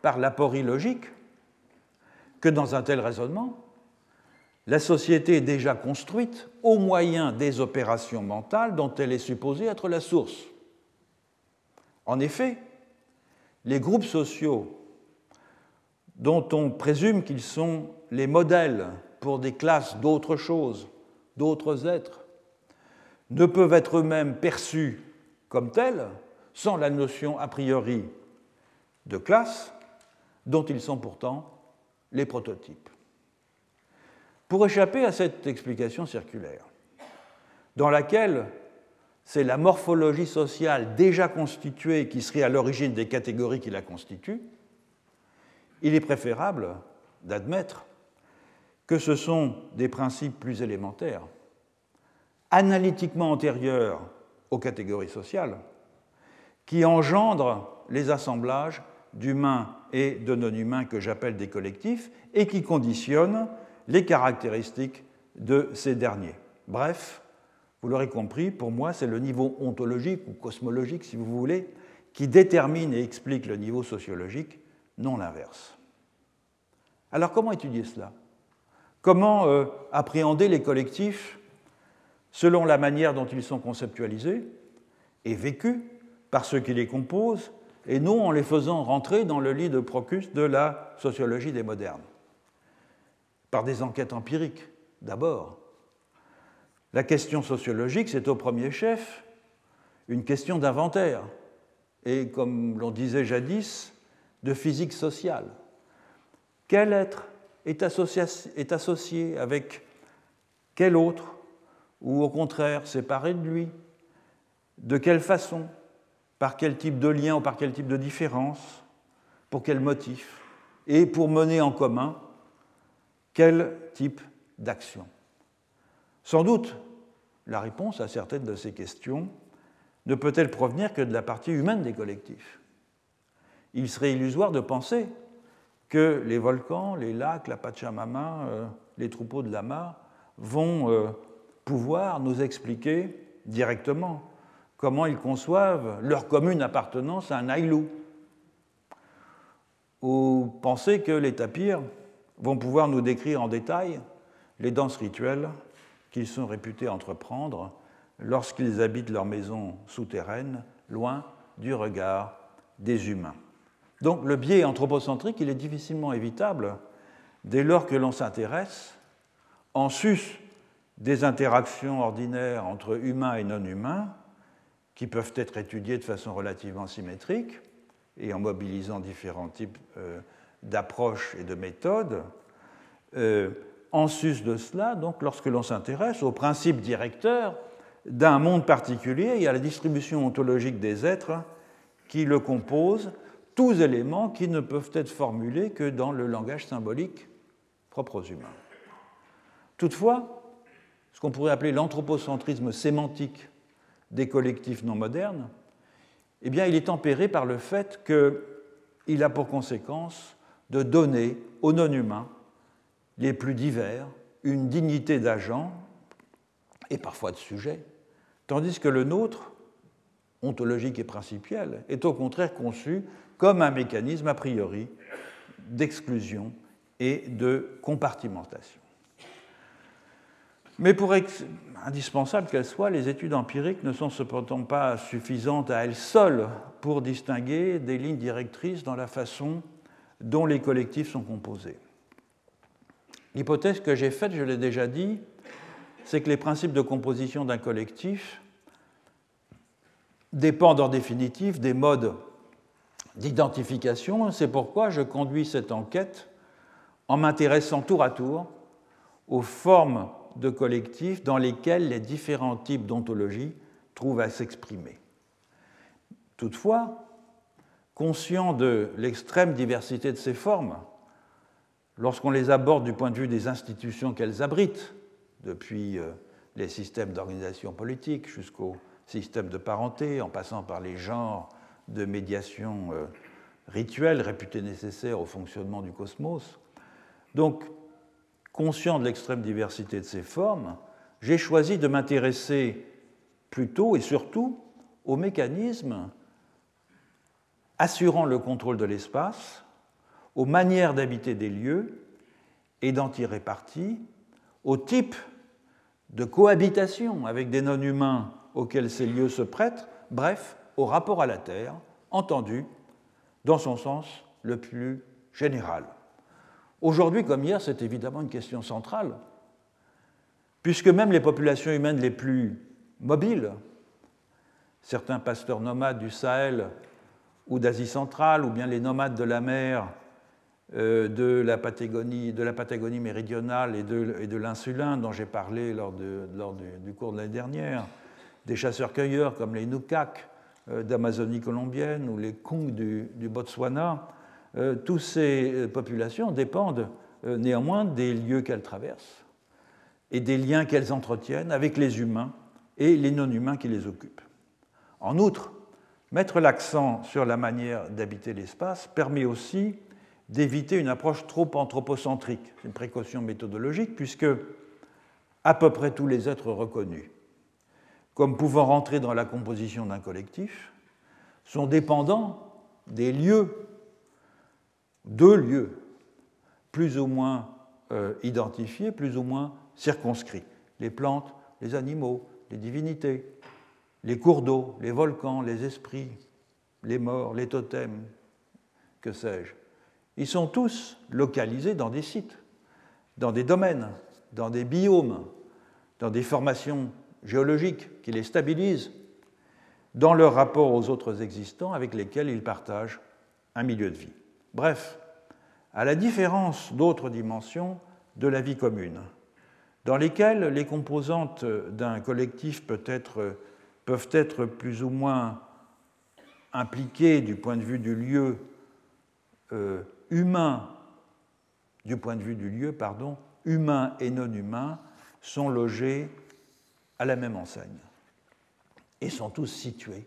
par l'aporie logique que dans un tel raisonnement, la société est déjà construite au moyen des opérations mentales dont elle est supposée être la source. En effet, les groupes sociaux dont on présume qu'ils sont les modèles pour des classes d'autres choses, d'autres êtres, ne peuvent être eux-mêmes perçus comme tels sans la notion a priori de classe dont ils sont pourtant les prototypes. Pour échapper à cette explication circulaire, dans laquelle c'est la morphologie sociale déjà constituée qui serait à l'origine des catégories qui la constituent, il est préférable d'admettre que ce sont des principes plus élémentaires, analytiquement antérieurs aux catégories sociales, qui engendrent les assemblages d'humains et de non-humains que j'appelle des collectifs et qui conditionnent les caractéristiques de ces derniers. Bref, vous l'aurez compris, pour moi, c'est le niveau ontologique ou cosmologique, si vous voulez, qui détermine et explique le niveau sociologique, non l'inverse. Alors comment étudier cela? Comment euh, appréhender les collectifs selon la manière dont ils sont conceptualisés et vécus par ceux qui les composent, et non en les faisant rentrer dans le lit de Procus de la sociologie des modernes? Par des enquêtes empiriques, d'abord, la question sociologique, c'est au premier chef une question d'inventaire et, comme l'on disait jadis, de physique sociale. Quel être est associé, avec quel autre, ou au contraire séparé de lui? De quelle façon? Par quel type de lien ou par quel type de différence? Pour quel motif? Et pour mener en commun quel type d'action? Sans doute, la réponse à certaines de ces questions ne peut-elle provenir que de la partie humaine des collectifs. Il serait illusoire de penser que les volcans, les lacs, la Pachamama, euh, les troupeaux de lamas vont euh, pouvoir nous expliquer directement comment ils conçoivent leur commune appartenance à un aïlou, ou penser que les tapirs vont pouvoir nous décrire en détail les danses rituelles qu'ils sont réputés entreprendre lorsqu'ils habitent leur maison souterraine, loin du regard des humains. Donc le biais anthropocentrique, il est difficilement évitable dès lors que l'on s'intéresse, en sus des interactions ordinaires entre humains et non-humains, qui peuvent être étudiées de façon relativement symétrique et en mobilisant différents types euh, d'approches et de méthodes. Euh, en sus de cela, donc, lorsque l'on s'intéresse au principe directeur d'un monde particulier et à la distribution ontologique des êtres qui le composent, tous éléments qui ne peuvent être formulés que dans le langage symbolique propre aux humains. Toutefois, ce qu'on pourrait appeler l'anthropocentrisme sémantique des collectifs non modernes, eh bien, il est tempéré par le fait qu'il a pour conséquence de donner aux non-humains les plus divers une dignité d'agent et parfois de sujet, tandis que le nôtre, ontologique et principiel, est au contraire conçu comme un mécanisme a priori d'exclusion et de compartimentation. Mais pour indispensable qu'elles soient, les études empiriques ne sont cependant pas suffisantes à elles seules pour distinguer des lignes directrices dans la façon dont les collectifs sont composés. L'hypothèse que j'ai faite, je l'ai déjà dit, c'est que les principes de composition d'un collectif dépendent en définitive des modes d'identification. C'est pourquoi je conduis cette enquête en m'intéressant tour à tour aux formes de collectifs dans lesquels les différents types d'ontologie trouvent à s'exprimer. Toutefois, conscient de l'extrême diversité de ces formes, lorsqu'on les aborde du point de vue des institutions qu'elles abritent, depuis euh, les systèmes d'organisation politique jusqu'au système de parenté, en passant par les genres de médiation euh, rituelle réputés nécessaires au fonctionnement du cosmos. Donc, conscient de l'extrême diversité de ces formes, j'ai choisi de m'intéresser plutôt et surtout aux mécanismes assurant le contrôle de l'espace, aux manières d'habiter des lieux et d'en tirer parti, au type de cohabitation avec des non-humains auxquels ces lieux se prêtent, bref, au rapport à la Terre, entendu dans son sens le plus général. Aujourd'hui comme hier, c'est évidemment une question centrale, puisque même les populations humaines les plus mobiles, certains pasteurs nomades du Sahel ou d'Asie centrale, ou bien les nomades de la mer de, la Patagonie, de la Patagonie méridionale et de, l'insulin dont j'ai parlé lors, du, cours de l'année dernière, des chasseurs-cueilleurs comme les Nukak euh, d'Amazonie colombienne ou les Kung du, du Botswana, euh, toutes ces populations dépendent néanmoins des lieux qu'elles traversent et des liens qu'elles entretiennent avec les humains et les non-humains qui les occupent. En outre, mettre l'accent sur la manière d'habiter l'espace permet aussi d'éviter une approche trop anthropocentrique. C'est une précaution méthodologique puisque à peu près tous les êtres reconnus comme pouvant rentrer dans la composition d'un collectif sont dépendants des lieux, de lieux, plus ou moins euh, identifiés, plus ou moins circonscrits. Les plantes, les animaux, les divinités, les cours d'eau, les volcans, les esprits, les morts, les totems, que sais-je. Ils sont tous localisés dans des sites, dans des domaines, dans des biomes, dans des formations géologiques qui les stabilisent, dans leur rapport aux autres existants avec lesquels ils partagent un milieu de vie. Bref, à la différence d'autres dimensions de la vie commune, dans lesquelles les composantes d'un collectif peuvent être, plus ou moins impliquées du point de vue du lieu euh, humains, du point de vue du lieu, pardon, humains et non humains, sont logés à la même enseigne et sont tous situés.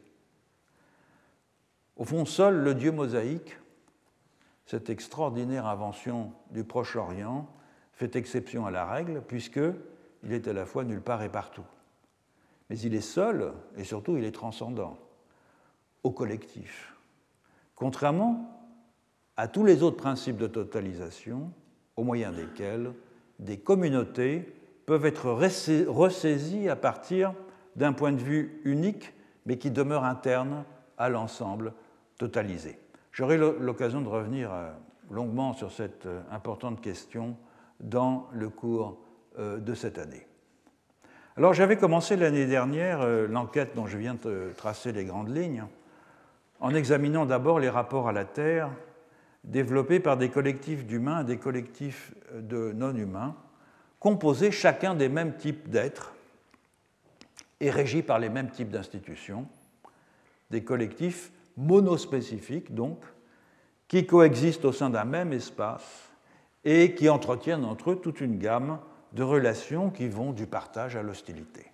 Au fond, seul le Dieu mosaïque, cette extraordinaire invention du Proche-Orient, fait exception à la règle, puisqu'il est à la fois nulle part et partout. mais il est seul et surtout il est transcendant au collectif. Contrairement à tous les autres principes de totalisation, au moyen desquels des communautés peuvent être ressaisies à partir d'un point de vue unique, mais qui demeure interne à l'ensemble totalisé. J'aurai l'occasion de revenir euh, longuement sur cette euh, importante question dans le cours euh, de cette année. Alors j'avais commencé l'année dernière l'enquête dont je viens de tracer les grandes lignes en examinant d'abord les rapports à la Terre développés par des collectifs d'humains et des collectifs de non-humains, composés chacun des mêmes types d'êtres et régis par les mêmes types d'institutions, des collectifs monospécifiques donc, qui coexistent au sein d'un même espace et qui entretiennent entre eux toute une gamme de relations qui vont du partage à l'hostilité.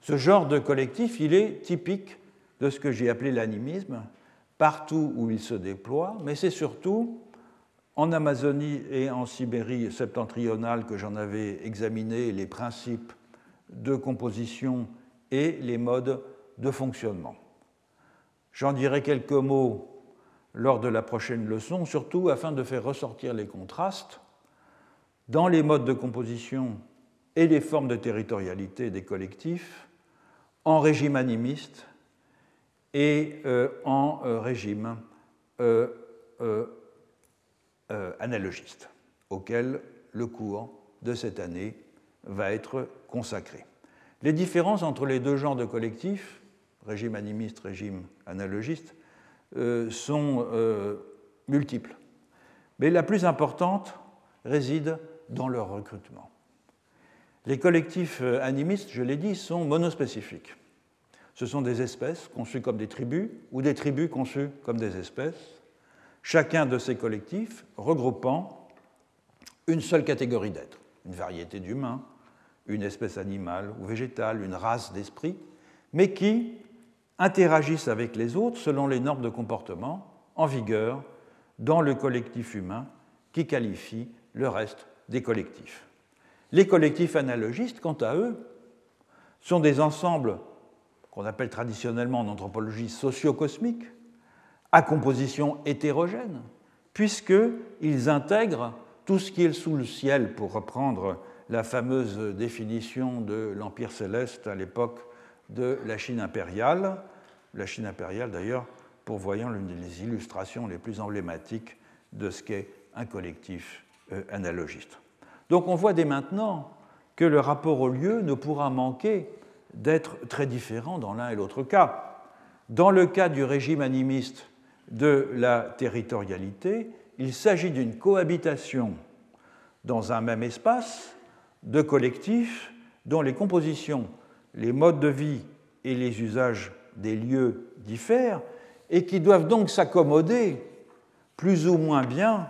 Ce genre de collectif, il est typique de ce que j'ai appelé l'animisme, partout où il se déploie, mais c'est surtout en Amazonie et en Sibérie septentrionale que j'en avais examiné les principes de composition et les modes de fonctionnement. J'en dirai quelques mots lors de la prochaine leçon, surtout afin de faire ressortir les contrastes dans les modes de composition et les formes de territorialité des collectifs en régime animiste et euh, en euh, régime euh, analogiste, auquel le cours de cette année va être consacré. Les différences entre les deux genres de collectifs, régime animiste, régime analogiste, sont multiples. Mais la plus importante réside dans leur recrutement. Les collectifs animistes, je l'ai dit, sont monospécifiques ce sont des espèces conçues comme des tribus ou des tribus conçues comme des espèces, chacun de ces collectifs regroupant une seule catégorie d'êtres, une variété d'humains, une espèce animale ou végétale, une race d'esprit, mais qui interagissent avec les autres selon les normes de comportement en vigueur dans le collectif humain qui qualifie le reste des collectifs. Les collectifs analogistes, quant à eux, sont des ensembles qu'on appelle traditionnellement en anthropologie socio-cosmique, à composition hétérogène, puisqu'ils intègrent tout ce qui est sous le ciel, pour reprendre la fameuse définition de l'Empire céleste à l'époque de la Chine impériale. La Chine impériale, d'ailleurs, pourvoyant l'une des illustrations les plus emblématiques de ce qu'est un collectif euh, analogiste. Donc on voit dès maintenant que le rapport au lieu ne pourra manquer d'être très différents dans l'un et l'autre cas. Dans le cas du régime animiste de la territorialité, il s'agit d'une cohabitation dans un même espace de collectifs dont les compositions, les modes de vie et les usages des lieux diffèrent et qui doivent donc s'accommoder plus ou moins bien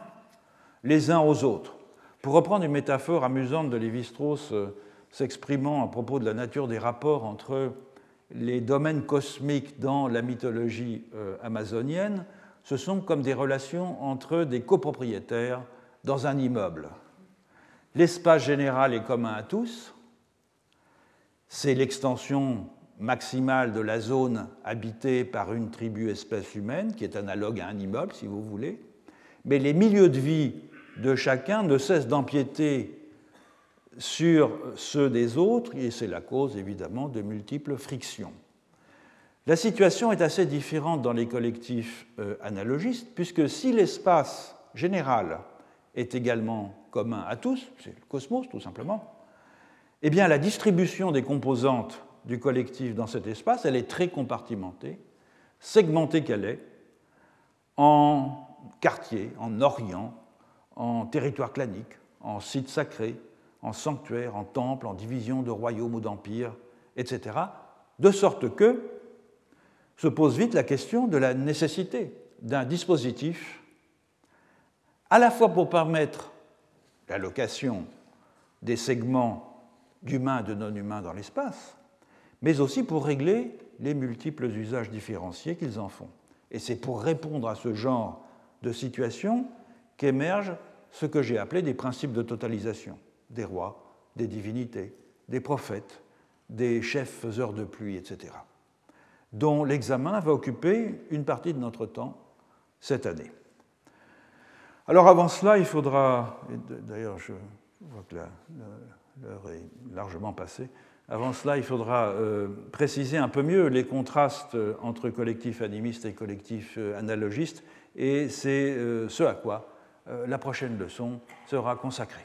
les uns aux autres. Pour reprendre une métaphore amusante de Lévi-Strauss euh, s'exprimant à propos de la nature des rapports entre les domaines cosmiques dans la mythologie euh, amazonienne, ce sont comme des relations entre des copropriétaires dans un immeuble. L'espace général est commun à tous, c'est l'extension maximale de la zone habitée par une tribu espèce humaine, qui est analogue à un immeuble, si vous voulez, mais les milieux de vie de chacun ne cessent d'empiéter sur ceux des autres, et c'est la cause évidemment de multiples frictions. La situation est assez différente dans les collectifs euh, analogistes, puisque si l'espace général est également commun à tous, c'est le cosmos tout simplement, eh bien la distribution des composantes du collectif dans cet espace, elle est très compartimentée, segmentée qu'elle est, en quartiers, en orients, en territoires claniques, en sites sacrés, en sanctuaires, en temples, en divisions de royaumes ou d'empires, etc. De sorte que se pose vite la question de la nécessité d'un dispositif à la fois pour permettre l'allocation des segments d'humains et de non-humains dans l'espace, mais aussi pour régler les multiples usages différenciés qu'ils en font. Et c'est pour répondre à ce genre de situation qu'émergent ce que j'ai appelé des principes de totalisation des rois, des divinités, des prophètes, des chefs faiseurs de pluie, etc., dont l'examen va occuper une partie de notre temps cette année. Alors avant cela, il faudra, d'ailleurs je vois que l'heure est largement passée, avant cela, il faudra euh, préciser un peu mieux les contrastes entre collectifs animistes et collectifs euh, analogistes, et c'est euh, ce à quoi la prochaine leçon sera consacrée.